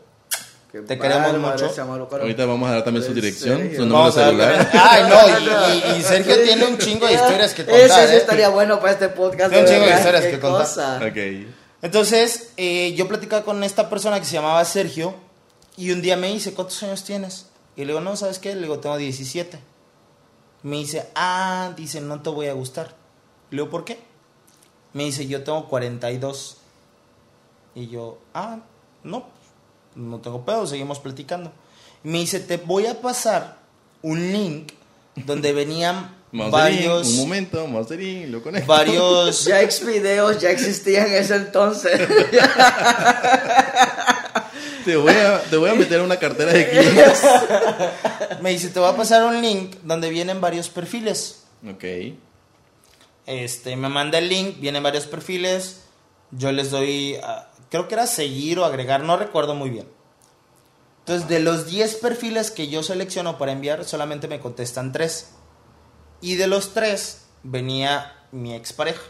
Qué Te queremos mucho. Ahorita vamos a dar también su ¿En dirección, su número celular. Ay, no, y, y- y Sergio tiene un chingo de historias que contar. Ese sí ¿eh? estaría bueno para este podcast. Tiene un chingo de historias que contar. cosa. Ok. Entonces, eh, yo platicaba con esta persona que se llamaba Sergio y un día me dice, ¿cuántos años tienes? Y le digo, no, ¿sabes qué? Le digo, tengo 17. Me dice, ah, dice, no te voy a gustar. Le digo, ¿por qué? Me dice, yo tengo 42. Y yo, ah, no, no tengo pedo, seguimos platicando. Me dice, te voy a pasar un link donde venían varios, un momento, lo conecto. varios, Ya ex videos ya existían en ese entonces. Te voy a, te voy a meter una cartera de clientes. me dice, te voy a pasar un link donde vienen varios perfiles. ok. Este, me manda el link, vienen varios perfiles, yo les doy, a- creo que era seguir o agregar, no recuerdo muy bien. Entonces, de los 10 perfiles que yo selecciono para enviar, solamente me contestan 3. Y de los 3 venía mi expareja.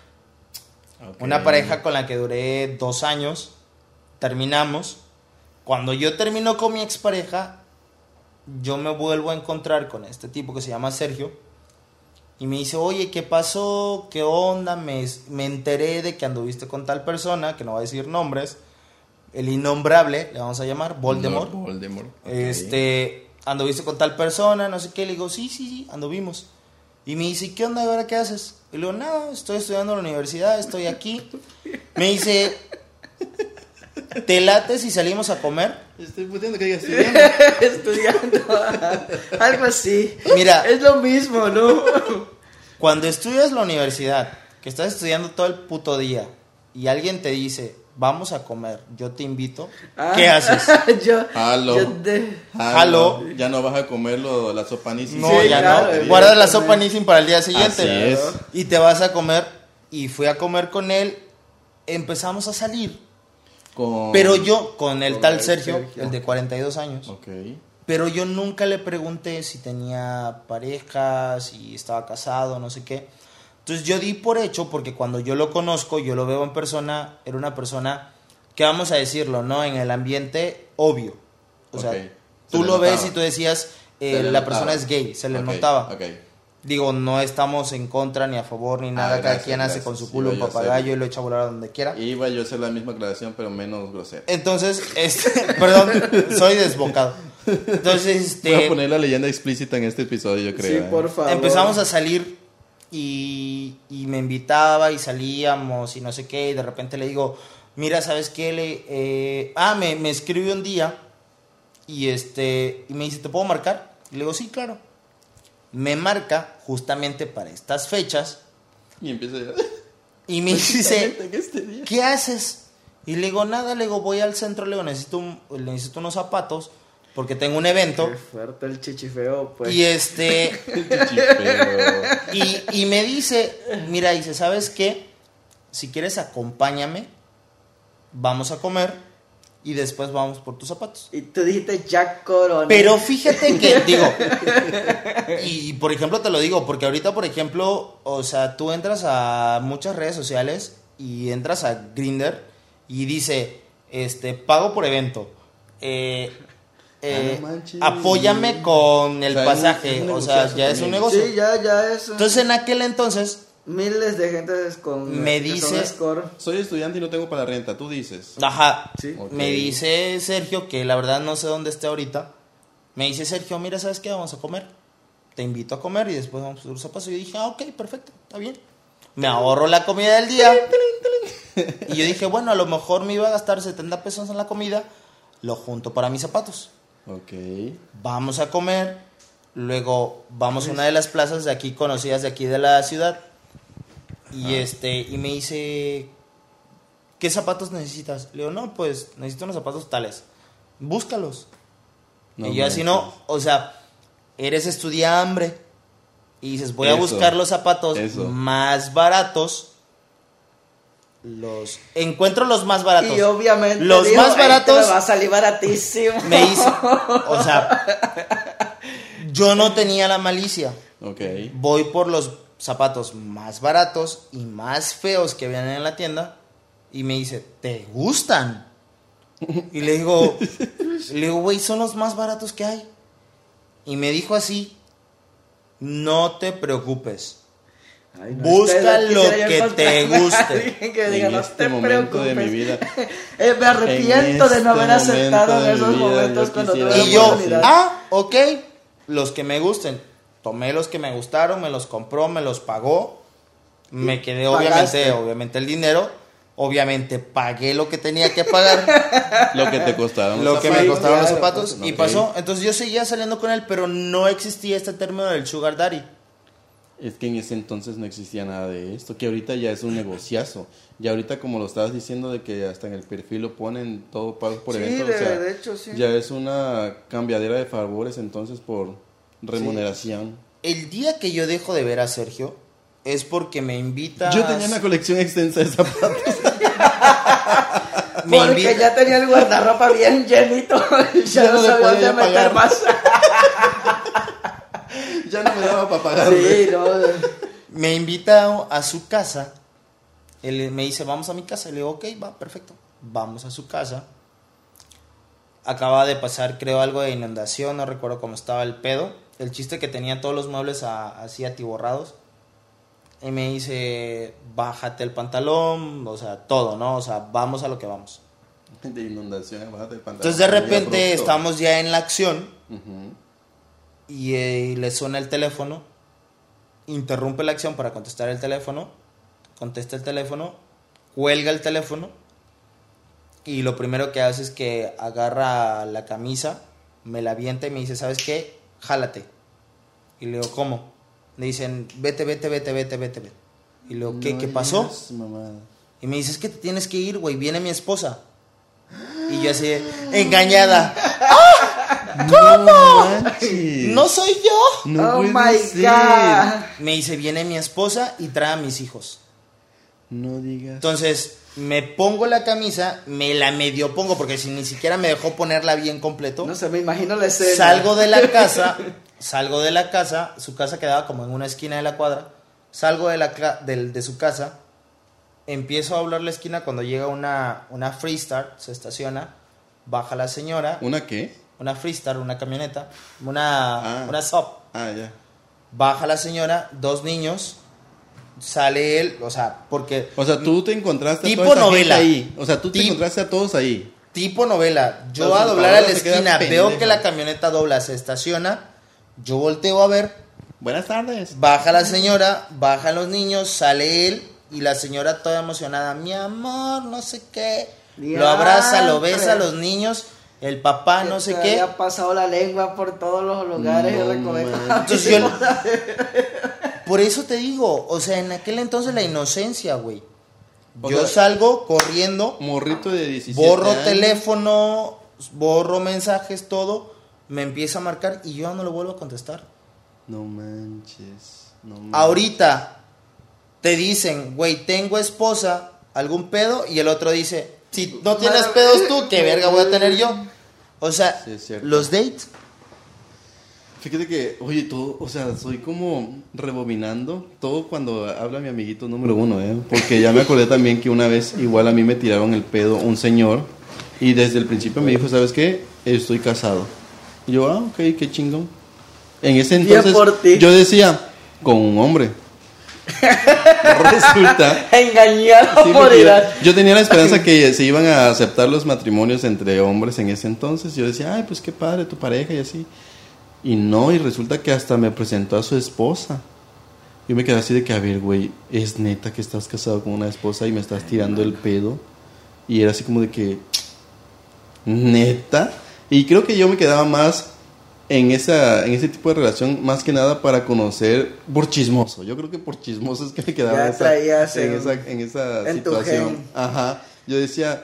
ok. Una pareja con la que duré dos años. Terminamos. Cuando yo termino con mi expareja, yo me vuelvo a encontrar con este tipo que se llama Sergio. Y me dice, oye, ¿qué pasó? ¿Qué onda? Me, me enteré de que anduviste con tal persona, que no va a decir nombres. El innombrable, le vamos a llamar, Voldemort. No, Voldemort. Este, anduviste con tal persona, no sé qué. Le digo, sí, sí, sí, anduvimos. Y me dice, ¿qué onda? ¿Y ahora qué haces? Y le digo, nada, estoy estudiando en la universidad, estoy aquí. Me dice, ¿te late si salimos a comer? Estoy puteando que digas estudiando. Estudiando. Algo así. Mira. Es lo mismo, ¿no? Cuando estudias la universidad, que estás estudiando todo el puto día, y alguien te dice, vamos a comer, yo te invito, Ah. ¿qué haces? yo, Jalo. Ya no vas a comer lo- la sopa ni No, Sí, ya claro, no. Guardas la sopa. Nissin para el día siguiente. Así es. Y te vas a comer. Y fui a comer con él. Empezamos a salir. Con... Pero yo, con el Con tal el Sergio, Sergio. el de 42 años. Pero yo nunca le pregunté si tenía pareja, si estaba casado, no sé qué. Entonces yo di por hecho, porque cuando yo lo conozco, yo lo veo en persona, era una persona que vamos a decirlo, ¿no? En el ambiente obvio. O sea. Se tú lo ves y tú decías, eh, la notaba. persona es gay, se le notaba. Ok. Digo, no estamos en contra ni a favor ni nada, cada Ah, gracias, quien hace con su Sí, culo un papagayo y lo echa a volar a donde quiera. Iba yo a hacer la misma aclaración, pero menos grosera. Entonces, este, perdón, soy desbocado. Entonces, Voy a este, poner la leyenda explícita en este episodio, yo creo. Sí, ¿eh? por favor. empezamos a salir y, y me invitaba y salíamos y no sé qué, y de repente le digo, mira, ¿sabes qué? Le, eh, ah, me, me escribió un día y, este, y me dice, ¿te puedo marcar? Y le digo, sí, claro. Me marca justamente para estas fechas Y empieza a y me dice, este día. ¿qué haces? Y le digo, nada, le digo, voy al centro, le digo, necesito, un- le necesito unos zapatos porque tengo un evento. Qué fuerte el chichifeo, pues. Y este, y, y me dice, mira, dice, ¿sabes qué? Si quieres, acompáñame, vamos a comer y después vamos por tus zapatos. Y tú dijiste Jack Corona. Pero fíjate que, digo, y por ejemplo te lo digo, porque ahorita, por ejemplo, o sea, tú entras a muchas redes sociales y entras a Grinder y dice, este, pago por evento, eh, eh, Ah, no manches. apóyame con el O sea, pasaje, o sea, ya es un negocio. Sí, ya, ya es. Entonces en aquel entonces, Miles de gente con. Me dice- score. Soy estudiante y no tengo para la renta, tú dices. ajá, Sí. Me dice Sergio que la verdad no sé dónde esté ahorita. Me dice Sergio, mira, ¿sabes qué? Vamos a comer. Te invito a comer y después vamos a los zapatos. Y yo dije, ah, ok, perfecto, está bien. Me ahorro la comida del día. Y yo dije, bueno, a lo mejor me iba a gastar 70 pesos en la comida. Lo junto para mis zapatos. Ok. Vamos a comer. Luego vamos a una de las plazas de aquí conocidas de aquí de la ciudad. Y este, y me dice, ¿qué zapatos necesitas? Le digo, no, pues necesito unos zapatos tales. Búscalos. No y yo así no, o sea, eres estudiambre. Y dices, voy a buscar los zapatos eso. más baratos. Los encuentro los más baratos. Y obviamente los más "Este baratos me va a salir baratísimo. me hizo, o sea, yo no tenía la malicia. Ok. Voy por los zapatos más baratos y más feos que vienen en la tienda y me dice, ¿te gustan? Y le digo, le digo, güey, son los más baratos que hay. Y me dijo así, no te preocupes. Ay, no, Busca este- lo que te guste. que diga, en no este te momento de mi preocupes". vida. Eh, me arrepiento En de no haber este aceptado en esos momentos yo cuando tuve Y yo, ah, ok, los que me gusten. Tomé los que me gustaron, me los compró, me los pagó. Me quedé obviamente, Pagaste. obviamente el dinero. Obviamente pagué lo que tenía que pagar, Lo que te costaron. lo que me costaron los zapatos y pasó. Entonces yo seguía saliendo con él, pero no existía este término del sugar daddy. Es que en ese entonces no existía nada de esto, que ahorita ya es un negociazo. Y ahorita como lo estabas diciendo de que hasta en el perfil lo ponen todo pago por Sí, evento, de- o sea, de hecho, sí. ya es una cambiadera de favores entonces por remuneración. El día que yo dejo de ver a Sergio es porque me invita. Yo tenía una colección extensa de zapatos. me Porque invita- ya tenía el guardarropa bien llenito. ya, Ya no sabía podía dónde meter pagar. más. ya no me daba para pagar. sí, no. me invita a su casa. Él me dice, vamos a mi casa. Le digo, ok, va, perfecto. Vamos a su casa. Acaba de pasar, creo, algo de inundación. No recuerdo cómo estaba el pedo. El chiste que tenía todos los muebles a- así atiborrados. Y me dice, bájate el pantalón. O sea, todo, ¿no? O sea, vamos a lo que vamos. De inundación, bájate el pantalón. Entonces, de repente, estamos ya en la acción. Ujú. y eh, le suena el teléfono, interrumpe la acción para contestar el teléfono, contesta el teléfono, cuelga el teléfono y lo primero que hace es que agarra la camisa, me la avienta y me dice, ¿sabes qué? Jálate. Y le digo, ¿cómo? Le dicen, vete, vete, vete, vete, vete, vete. Y le digo, ¿qué, No ¿qué pasó? Y me dice, es que te tienes que ir, güey, viene mi esposa. Y yo así, engañada. No manches. No soy yo. No oh my ser. god. Me dice, viene mi esposa y trae a mis hijos. No digas. Entonces, me pongo la camisa, me la medio pongo, porque si ni siquiera me dejó ponerla bien completo. No sé, me imagino la escena. salgo de la casa, salgo de la casa, su casa quedaba como en una esquina de la cuadra. Salgo de, la, cla- del- de su casa, empiezo a hablar la esquina cuando llega una, una Freestar, se estaciona, baja la señora, ¿Una qué? una Freestar, una camioneta, una, Ah. una Sub. Ah, ya. Baja la señora, dos niños, sale él, o sea, porque O sea, tú te encontraste Tipo a toda esa novela. gente ahí. O sea, tú te encontraste a todos ahí. tipo novela, yo Entonces, a doblar a la esquina, veo que la camioneta dobla, se estaciona, yo volteo a ver, Buenas tardes. baja la señora, bajan los niños, sale él y la señora toda emocionada, mi amor, no sé qué, lo abraza, lo besa a los niños, el papá, Que no sé qué. había pasado la lengua por todos los lugares No y. Entonces yo- Por eso te digo, o sea, en aquel entonces la inocencia, güey. O Yo sea, salgo corriendo, Morrito de 17 borro años. teléfono, borro mensajes, todo, me empieza a marcar y yo no le vuelvo a contestar. No manches. No manches. Ahorita te dicen, güey, tengo esposa, algún pedo, y el otro dice, si no tienes pedos tú, ¿qué verga voy a tener yo? O sea, Sí, los dates, Fíjate que, oye, todo, o sea, soy como rebobinando todo cuando habla mi amiguito número uno, ¿eh? Porque ya me acordé también que una vez igual a mí me tiraron el pedo un señor y desde el principio me dijo, ¿sabes qué? Estoy casado. Y yo, ah, ok, qué chingón. En ese entonces yo decía, con un hombre. Resulta. Engañado Sí, por yo, yo tenía la esperanza que se iban a aceptar los matrimonios entre hombres en ese entonces. Yo decía, ay, pues qué padre tu pareja y así. Y no, y resulta que hasta me presentó a su esposa. Yo me quedé así de que, a ver, güey, es neta que estás casado con una esposa y me estás tirando el pedo. Y era así como de que, neta. Y creo que yo me quedaba más en, esa, en ese tipo de relación, más que nada para conocer por chismoso. Yo creo que por chismoso es que me quedaba Ya en esa- traías en, en- esa, en esa en tu situación. Ajá. Yo decía,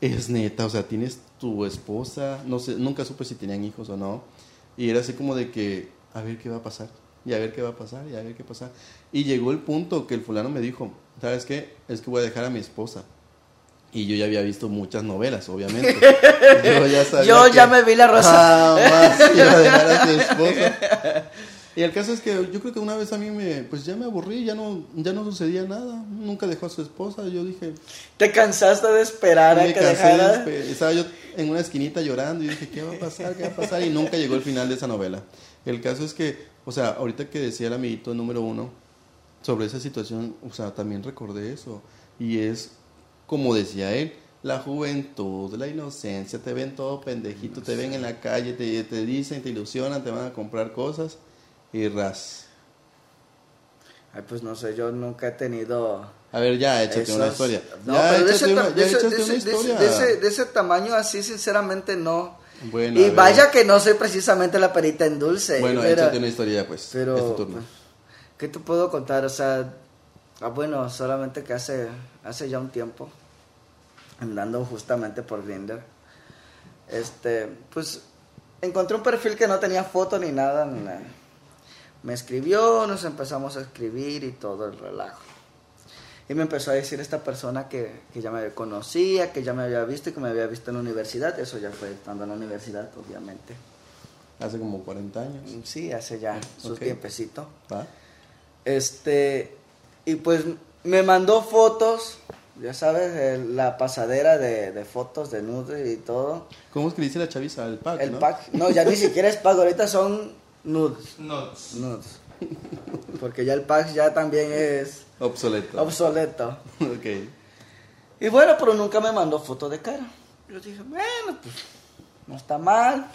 es neta, o sea, tienes tu esposa, no sé, nunca supe si tenían hijos o no. Y era así como de que, a ver qué va a pasar, y a ver qué va a pasar, y a ver qué pasa. Y llegó el punto que el fulano me dijo, ¿sabes qué? Es que voy a dejar a mi esposa. Y yo ya había visto muchas novelas, obviamente. Yo ya sabía Yo que ya me vi la rosa. Jamás iba a dejar a su esposa. Y el caso es que yo creo que una vez a mí me, pues ya me aburrí, ya no, ya no sucedía nada. Nunca dejó a su esposa. Yo dije, Te cansaste de esperar a que dejara. espe- estaba yo en una esquinita llorando y dije, ¿qué va a pasar? ¿Qué va a pasar? Y nunca llegó el final de esa novela. El caso es que, o sea, ahorita que decía el amiguito número uno sobre esa situación, o sea, también recordé eso. Y es, como decía él, la juventud, la inocencia, te ven todo pendejito, te ven en la calle, te, te dicen, te ilusionan, te van a comprar cosas y ras. Ay, pues no sé, yo nunca he tenido. A ver, ya, échate una esos- historia. No, ya, pero de ese, una, de ese- de una historia. ese- de ese tamaño así, sinceramente no. Bueno, y vaya que no soy precisamente la perita en dulce. Bueno, pero- échate una historia, pues. Pero, es tu turno. pues, ¿qué te puedo contar? O sea, ah, bueno, solamente que hace, hace ya un tiempo, andando justamente por Grindr, este, pues, encontré un perfil que no tenía foto ni nada, ni nada. Me escribió, nos empezamos a escribir y todo el relajo. Y me empezó a decir esta persona que, que ya me conocía, que ya me había visto y que me había visto en la universidad. Eso ya fue estando en la universidad, obviamente. Hace como 40 años. Sí, hace ya sus Ok. tiempecito. ¿Va? Este, y pues me mandó fotos, ya sabes, la pasadera de, de fotos de nude y todo. ¿Cómo es que dice la chaviza? El pack, El ¿no? pack, no, ya ni siquiera es pack, ahorita son nudes. Nudes. nudes. Porque ya el pack ya también es Obsoleto. obsoleto. ok. Y bueno, pero nunca me mandó foto de cara. Yo dije, bueno, pues no está mal.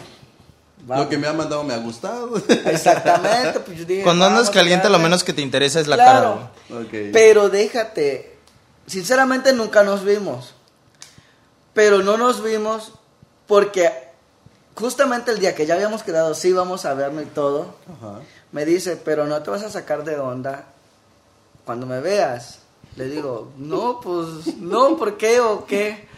Lo que me ha mandado me ha gustado. Exactamente, pues yo dije. Cuando andas caliente, lo menos que te interesa es la Claro. cara. güey. ok. Pero déjate, sinceramente nunca nos vimos. Pero no nos vimos porque justamente el día que ya habíamos quedado, sí vamos a vernos y todo, Ajá. me dice, pero no te vas a sacar de onda cuando me veas. Le digo, no, pues, no, ¿por qué o qué?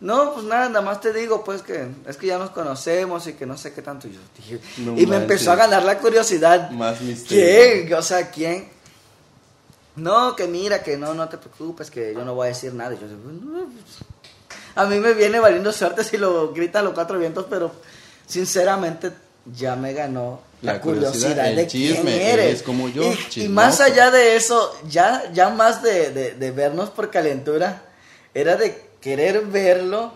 No, pues nada, nada más te digo, pues que es que ya nos conocemos y que no sé qué tanto. Y Yo dije, No y me empezó a ganar la curiosidad. Más misterio. ¿Quién? O sea, ¿quién? No, que mira, que no, no te preocupes, que yo no voy a decir nada. Y yo digo, "No, pues, a mí me viene valiendo suerte si lo gritan los cuatro vientos, pero sinceramente ya me ganó la, La curiosidad, de chisme, quién eres. eres como yo, Y- más allá de eso, ya, ya más de, de- de vernos por calentura, era de querer verlo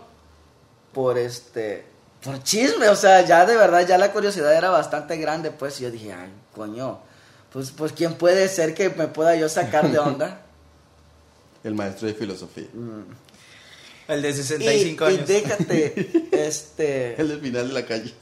por este por chisme, o sea, ya de verdad ya la curiosidad era bastante grande, pues y yo dije, ay, coño, pues pues quién puede ser que me pueda yo sacar de onda. El maestro de filosofía. El de y, 65 y años. déjate, este, El del final de la calle.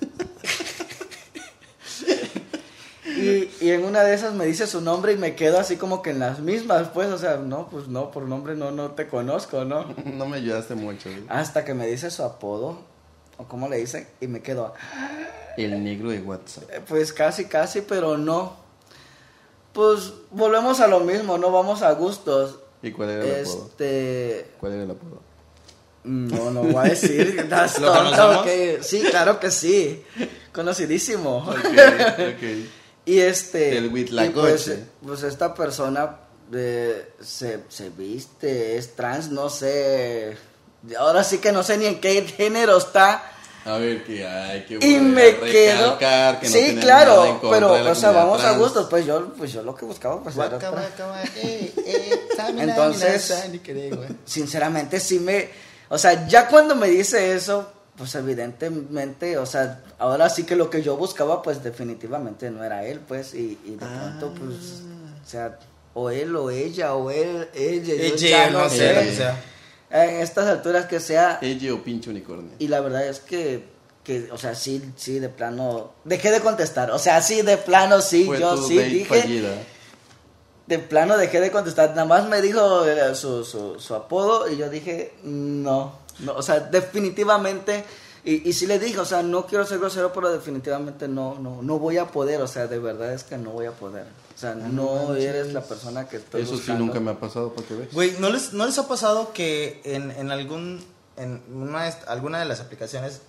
y, y en una de esas me dice su nombre y me quedo así como que en las mismas, pues, o sea, no, pues no, por nombre no, no te conozco, ¿no? No me ayudaste mucho. güey. Hasta que me dice su apodo, o cómo le dicen, y me quedo, El negro de WhatsApp. Eh, Pues casi, casi, pero no. Pues volvemos a lo mismo, no vamos a gustos. ¿Y cuál era el apodo? Este. ¿Cuál era el apodo? No, no voy a decir. ¿Estás. Sí, claro que sí. Conocidísimo. Ok, ok. Y este. El y Huitlacoche. pues, pues esta persona eh, se, se viste, es trans, no sé. Ahora sí que no sé ni en qué género está. A ver, que hay que Y me a quedo. que no sí, claro, nada en contra pero, de la o sea, vamos a gustos. Pues yo, pues yo lo que buscaba, pues era. Eh, eh, Entonces-. Sinceramente, sí me. O sea, ya cuando me dice eso, pues evidentemente, o sea, ahora sí que lo que yo buscaba, pues definitivamente no era él, pues, y, y de pronto, pues, o sea, o él o ella o él, ella, yo Ella, ya no sé, que sea. En estas alturas que sea, Ella o pinche unicornio. y la verdad es que, que, o sea, sí, sí, de plano, dejé de contestar, o sea, sí, de plano, sí, Fue yo sí dije, fallida. De plano dejé de contestar, nada más me dijo eh, su, su, su apodo y yo dije, no, no, o sea, definitivamente, y, y sí le dije, o sea, no quiero ser grosero, pero definitivamente no, no, no voy a poder, o sea, de verdad es que no voy a poder, o sea, no eres la persona que estoy Eso sí nunca me ha pasado, para que veas. Güey, ¿no les, ¿no les ha pasado que en, en algún en una, alguna de las aplicaciones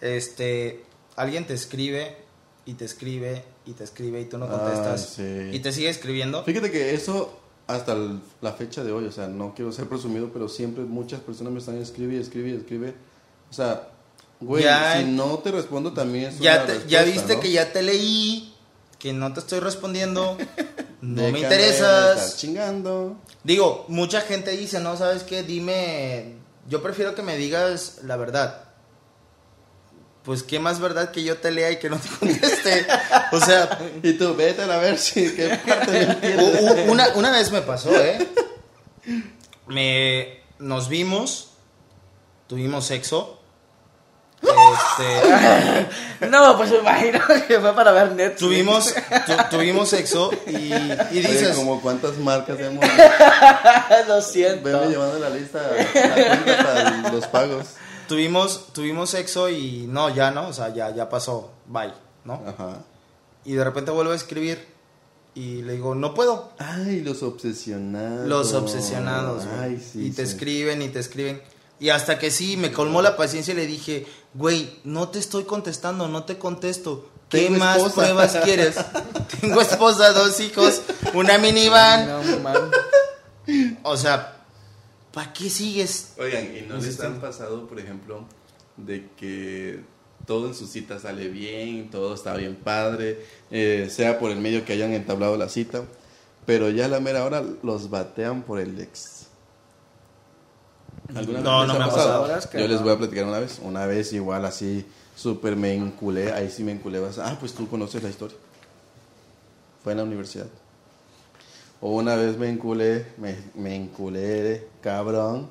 este alguien te escribe y te escribe y te escribe y tú no contestas sí. y te sigue escribiendo? Fíjate que eso hasta el- la fecha de hoy, o sea, no quiero ser presumido, pero siempre muchas personas me están escribe y escribe y escribe. O sea, güey, Ya- si no te respondo también es Ya una te- ya viste ¿no? que ya te leí, que no te estoy respondiendo, no me interesas. chingando. Digo, mucha gente dice, no, ¿sabes qué? Dime, yo prefiero que me digas la verdad. Pues qué más verdad que yo te lea y que no te conteste. O sea, Y tú, vete a ver si qué parte me entiendes. una, una vez me pasó, ¿eh? Me, nos vimos, tuvimos sexo. Este, No, pues me imagino que fue para ver Netflix. tuvimos, tu- tuvimos sexo y, y Oye, dices, como cuántas marcas hemos... Lo siento. Veme llevando la lista, la cuenta para los pagos. Tuvimos, tuvimos sexo y no, ya no, o sea, ya, ya pasó, bye, ¿no? Ajá. Y de repente vuelvo a escribir y le digo, no puedo. Ay, los obsesionados. Los obsesionados. Ay, sí. y te sí. escriben y te escriben. Y hasta que sí, me colmó la paciencia y le dije, güey, no te estoy contestando, no te contesto. ¿Qué más esposa." pruebas quieres? Tengo esposa, dos hijos, una minivan. No, man. O sea, ¿para qué sigues? Oigan, ¿y no les han pasado, por ejemplo, de que todo en su cita sale bien, todo está bien padre, eh, sea por el medio que hayan entablado la cita, pero ya a la mera hora los batean por el ex? ¿Alguna No, vez no me ha pasado. Ahora es que Yo les voy a platicar una vez. Una vez igual así, súper me enculé, ahí sí me enculé. vas- Ah, pues tú conoces la historia. Fue en la universidad. O una vez me enculé, me, me enculé, cabrón.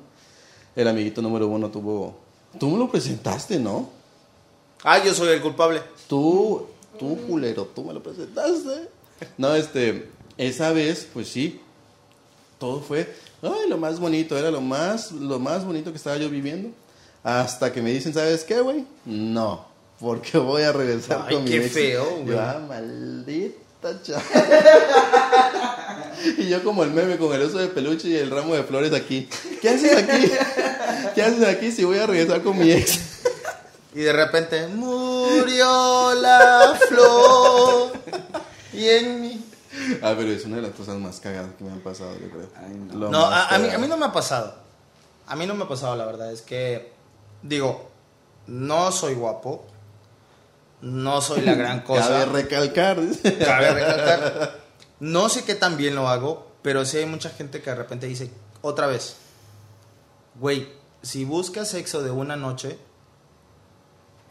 El amiguito número uno tuvo... Tú me lo presentaste, ¿no? Ah, yo soy el culpable. Tú, tú culero, tú me lo presentaste. No, este, esa vez, pues sí, todo fue, ay, lo más bonito, era lo más, lo más bonito que estaba yo viviendo. Hasta que me dicen, ¿sabes qué, güey? No, porque voy a regresar Ay, con mi qué ex". feo, güey. Ah, maldita cha. y yo como el meme con el oso de peluche y el ramo de flores aquí. ¿Qué haces aquí? ¿Qué haces aquí si voy a regresar con mi ex? Y de repente, murió la flor. Y en mí. Ah, pero es una de las cosas más cagadas que me han pasado, yo creo. Ay, no. A, a mí, a mí no me ha pasado. A mí no me ha pasado, la verdad. Es que, digo, no soy guapo. No soy la gran cosa. Cabe recalcar. Cabe recalcar. No sé qué tan bien lo hago, pero sí hay mucha gente que de repente dice, otra vez, güey, si buscas sexo de una noche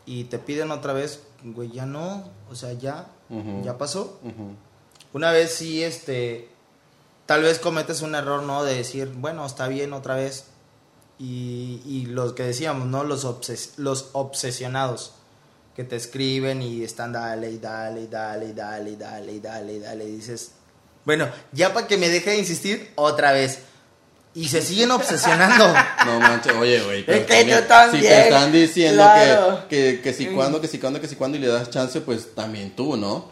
y te piden otra vez, güey, ya no, o sea, ya, ya pasó. Una vez sí, este, tal vez cometes un error, ¿no? De decir, bueno, está bien otra vez. Y, y los que decíamos, ¿no? Los, obses- los obsesionados que te escriben y están dale y dale y dale y dale y dale y dale y dale y dices, bueno, ya para que me deje de insistir, otra vez. Y se siguen obsesionando. No manches, oye, güey. pero Es que también, tú también, Si te están diciendo claro. que, que, que si cuando, que si cuando, que si cuando y le das chance, pues también tú, ¿no?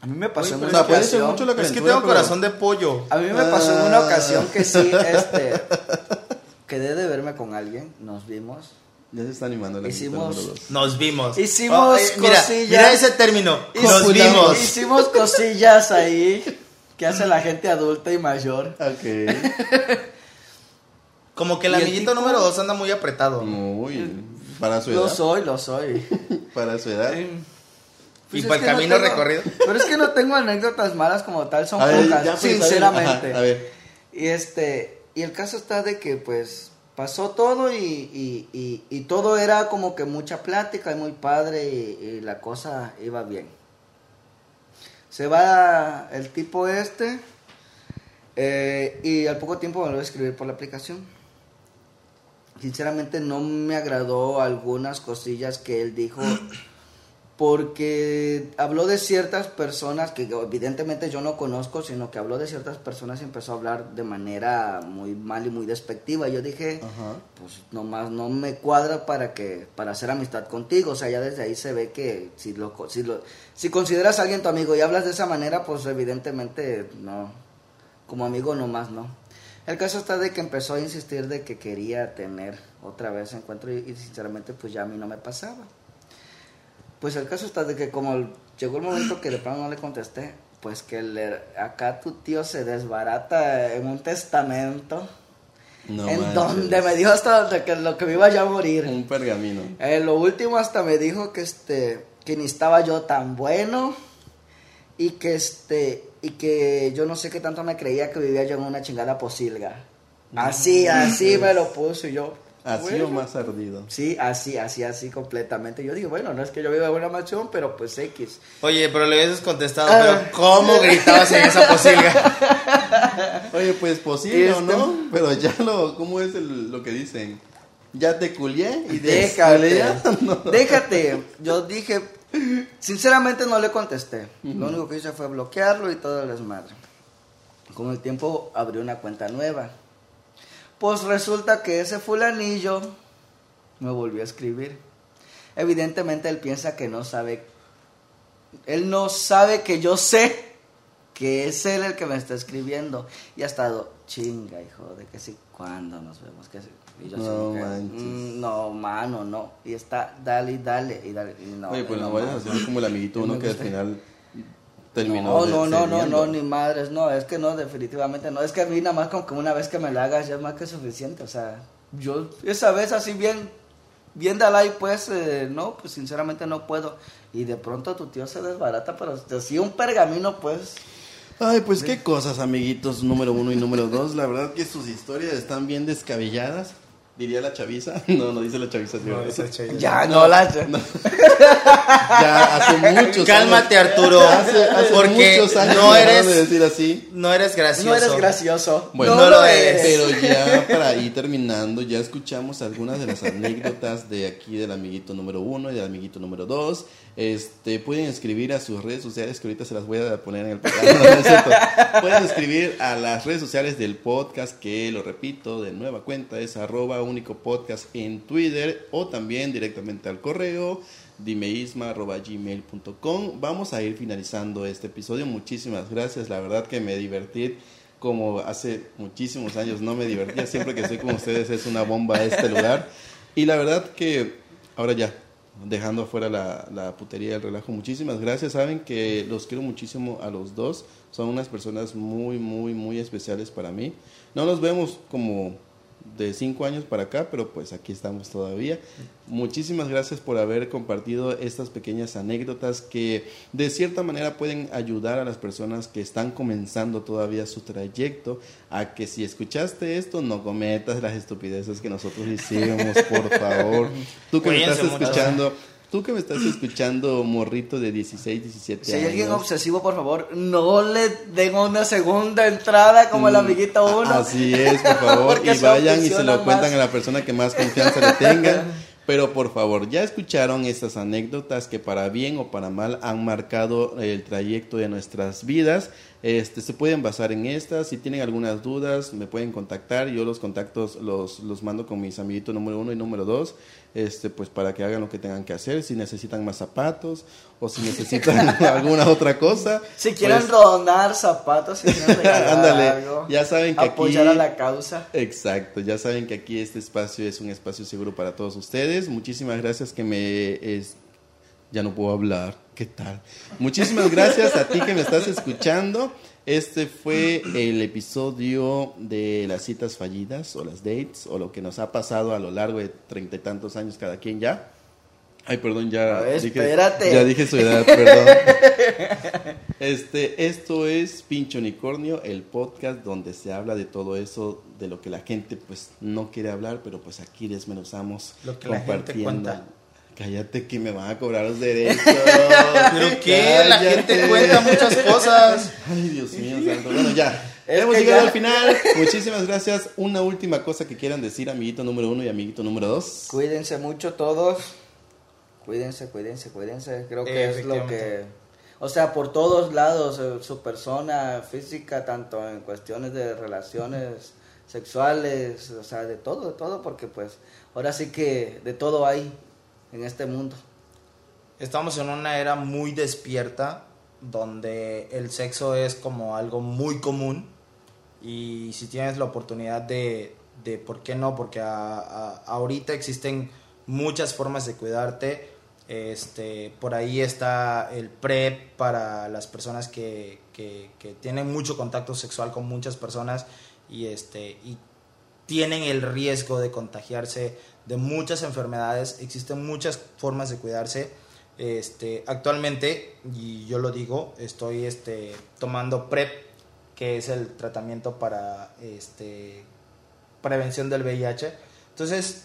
A mí me pasó Oye, en una o sea, puede ser ocasión. mucho la es que tengo pero- corazón de pollo. A mí me pasó en una Ah. ocasión que sí, este, quedé de verme con alguien, nos vimos. Ya se está animando la Hicimos-. Nos vimos. Hicimos mira, cosillas. mira ese término. Nos vimos. Hicimos cosillas ahí que hace la gente adulta y mayor. Ok. Como que el amiguito tipo- número dos anda muy apretado. Muy. Para su Lo edad. soy, lo soy. Para su edad. y Pues es para el no camino tengo- recorrido. Pero es que no tengo anécdotas malas como tal, son A ver, pocas, ya, pues, a ver, sinceramente. ajá, a ver. Y este, y el caso está de que pues pasó todo y, y, y, todo era como que mucha plática y muy padre y, la cosa iba bien. Se va el tipo este Eh, y al poco tiempo me lo a escribir por la aplicación. Sinceramente no me agradó algunas cosillas que él dijo porque habló de ciertas personas que evidentemente yo no conozco, sino que habló de ciertas personas y empezó a hablar de manera muy mal y muy despectiva. Yo dije, pues nomás no me cuadra para que para hacer amistad contigo. O sea, ya desde ahí se ve que si lo si lo si consideras a alguien tu amigo y hablas de esa manera, pues evidentemente no como amigo nomás no. El caso está de que empezó a insistir de que quería tener otra vez encuentro y sinceramente pues ya a mí no me pasaba. Pues el caso está de que como llegó el momento que de plano no le contesté, pues que le, acá tu tío se desbarata en un testamento. en donde me dijo hasta que lo que me iba ya a morir. Un pergamino. Eh, lo último hasta me dijo que este que ni estaba yo tan bueno y que este y que yo no sé qué tanto me creía que vivía yo en una chingada posilga. Así, así me lo puso y yo, Así o más ardido. Sí, así, así, así completamente. Yo digo, bueno, no es que yo viva en una mansión, pero pues X. Oye, pero le hubieses contestado, pero ah. ¿cómo gritabas en esa posilga? Oye, pues posible o no, este- pero ya lo, ¿cómo es lo que dicen? Ya te culié y déjate. Déjate. Yo dije, sinceramente no le contesté. Lo único que hice fue bloquearlo y todo el desmadre. Con el tiempo abrió una cuenta nueva pues resulta que ese fulanillo me volvió a escribir. Evidentemente él piensa que no sabe, él no sabe que yo sé que es él el que me está escribiendo. Y ha estado, chinga, hijo, de que sí, ¿cuándo nos vemos? Que Y yo no, mm, no, mano, no. Y está, dale y dale y dale. no, Oye, pues no, vayas a hacer como el amiguito uno que al final no, no, no, no, no, ni madres, no, es que no, definitivamente no. Es que a mí nada más como que una vez que me la hagas ya es más que suficiente. O sea, yo esa vez así bien, bien de pues, eh, no, pues sinceramente no puedo. Y de pronto tu tío se desbarata, pero si un pergamino, pues. Ay, pues qué cosas, amiguitos número uno y número dos. La verdad que sus historias están bien descabelladas. ¿Diría la chaviza? No, no dice la chaviza. No, dice chaviza. Ya, no, la Ya, hace muchos Cálmate, Arturo. Hace, hace porque muchos años no eres, de decir así. No eres gracioso. No eres gracioso. Bueno, no, lo eres. Pero ya para ir terminando, ya escuchamos algunas de las anécdotas de aquí del amiguito número uno y del amiguito número dos. Este, pueden escribir a sus redes sociales, que ahorita se las voy a poner en el programa. pueden escribir a las redes sociales del podcast, que lo repito, de nueva cuenta, es arroba único podcast en Twitter o también directamente al correo dimeisma.gmail.com. Vamos a ir finalizando este episodio. Muchísimas gracias. La verdad que me divertí como hace muchísimos años no me divertía. Siempre que estoy con ustedes es una bomba este lugar. Y la verdad que ahora ya, dejando afuera la, putería y el relajo. Muchísimas gracias. Saben que los quiero muchísimo a los dos. Son unas personas muy, muy, muy especiales para mí. No los vemos como de cinco años para acá, pero pues aquí estamos todavía. Muchísimas gracias por haber compartido estas pequeñas anécdotas que de cierta manera pueden ayudar a las personas que están comenzando todavía su trayecto a que si escuchaste esto no cometas las estupideces que nosotros hicimos, por favor. Tú que estás escuchando Tú que me estás escuchando, morrito de 16, 17 años. Si hay alguien obsesivo, por favor, no le den una segunda entrada como el mm, amiguito uno. Así es, por favor. y vayan y se lo cuentan a la persona que más confianza le tenga. Pero por favor, ya escucharon estas anécdotas que para bien o para mal han marcado el trayecto de nuestras vidas. Este, se pueden basar en estas. Si tienen algunas dudas, me pueden contactar. Yo los contactos los, los mando con mis amiguitos número uno y número dos este, pues para que hagan lo que tengan que hacer, si necesitan más zapatos o si necesitan alguna otra cosa. Si quieren pues, donar zapatos, si quieren Ándale, ya saben que apoyar a la causa. Exacto, ya saben que aquí este espacio es un espacio seguro para todos ustedes. Muchísimas gracias que me es, ya no puedo hablar. ¿Qué tal? Muchísimas gracias a ti que me estás escuchando. Este fue el episodio de las citas fallidas o las dates o lo que nos ha pasado a lo largo de treinta y tantos años cada quien ya. Ay, perdón, ya dije, ya dije su edad, perdón. Este, esto es Pincho Unicornio, el podcast donde se habla de todo eso, de lo que la gente pues no quiere hablar, pero pues aquí desmenuzamos lo que compartiendo. La gente Cállate que me van a cobrar los derechos. ¿Pero qué? La gente cuenta muchas cosas. Ay, Dios mío, santo. Bueno, ya. Es Hemos llegado ya- al final. Muchísimas gracias. Una última cosa que quieran decir, amiguito número uno y amiguito número dos. Cuídense mucho todos. Cuídense, cuídense, cuídense. Creo que es lo que... O sea, por todos lados, eh, su persona física, tanto en cuestiones de relaciones sexuales, o sea, de todo, de todo, porque pues ahora sí que de todo hay en este mundo. Estamos en una era muy despierta donde el sexo es como algo muy común y si tienes la oportunidad de, de ¿por qué no? Porque a- a- ahorita existen muchas formas de cuidarte. Este, por ahí está el PrEP para las personas que, que- que tienen mucho contacto sexual con muchas personas y, este, y tienen el riesgo de contagiarse de muchas enfermedades. Existen muchas formas de cuidarse. Este, actualmente, y yo lo digo, estoy este, tomando PrEP, que es el tratamiento para este, prevención del VIH. Entonces,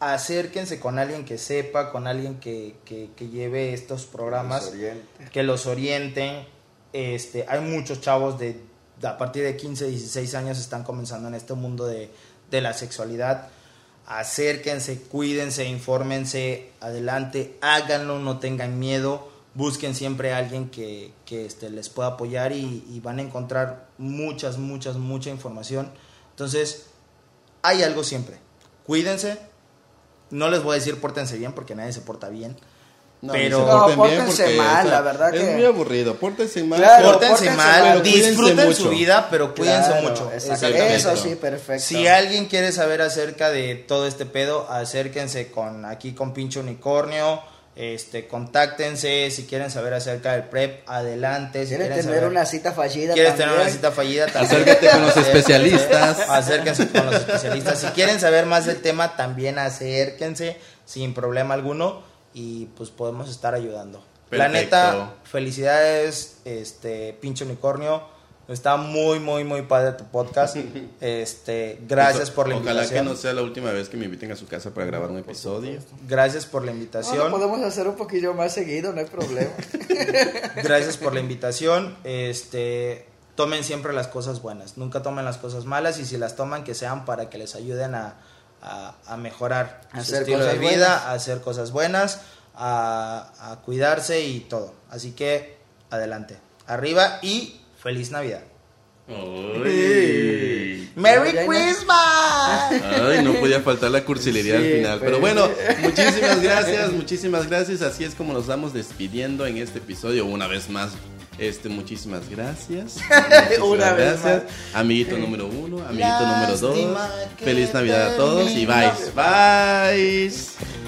acérquense con alguien que sepa, con alguien que, que- que lleve estos programas que los orienten. Este, hay muchos chavos de, de a partir de 15, 16 años están comenzando en este mundo de, de la sexualidad. Acérquense, cuídense, infórmense, adelante, háganlo, no tengan miedo, busquen siempre a alguien que, que este, les pueda apoyar y, y van a encontrar muchas, muchas, mucha información. Entonces, hay algo siempre. Cuídense. No les voy a decir pórtense bien porque nadie se porta bien. No, Pero- porten No, bien pórtense porque, mal, la verdad es que- muy aburrido. Pórtense mal. Claro, Pórtense pórtense mal, disfruten mucho. su vida, pero cuídense Claro, mucho. Exactamente. Eso sí, perfecto. Si alguien quiere saber acerca de todo este pedo, acérquense con aquí con Pinche Unicornio, este, contáctense, si quieren saber acerca del prep, adelante. Si ¿Quieres quieren tener saber- una cita fallida ¿Quieres también? tener una cita fallida? también. Acércate con los especialistas. Acérquense con los especialistas. Si quieren saber más del tema, también acérquense sin problema alguno y pues podemos estar ayudando. La Perfecto. neta, felicidades, este, pinche unicornio. Está muy, muy, muy padre tu podcast. Este, gracias por la Ojalá invitación. que no sea la última vez que me inviten a su casa para grabar un episodio. Gracias por la No, lo invitación. podemos hacer un poquillo más seguido, no hay problema. Gracias por la invitación. Este, tomen siempre las cosas buenas. Nunca tomen las cosas malas y si las toman que sean para que les ayuden a, a- a mejorar su Hacer estilo de vida, buenas. a hacer cosas buenas, a, a cuidarse y todo. Así que adelante, arriba y feliz Navidad. Ay. Merry. Christmas. Ay, no podía faltar la cursilería al final. Pero pero- bueno, muchísimas gracias, muchísimas gracias. Así es como nos vamos despidiendo en este episodio. Una vez más, este, muchísimas gracias. Muchísimas Una vez gracias. Amiguito número uno, amiguito número dos. Feliz Navidad a todos y bye. Bye.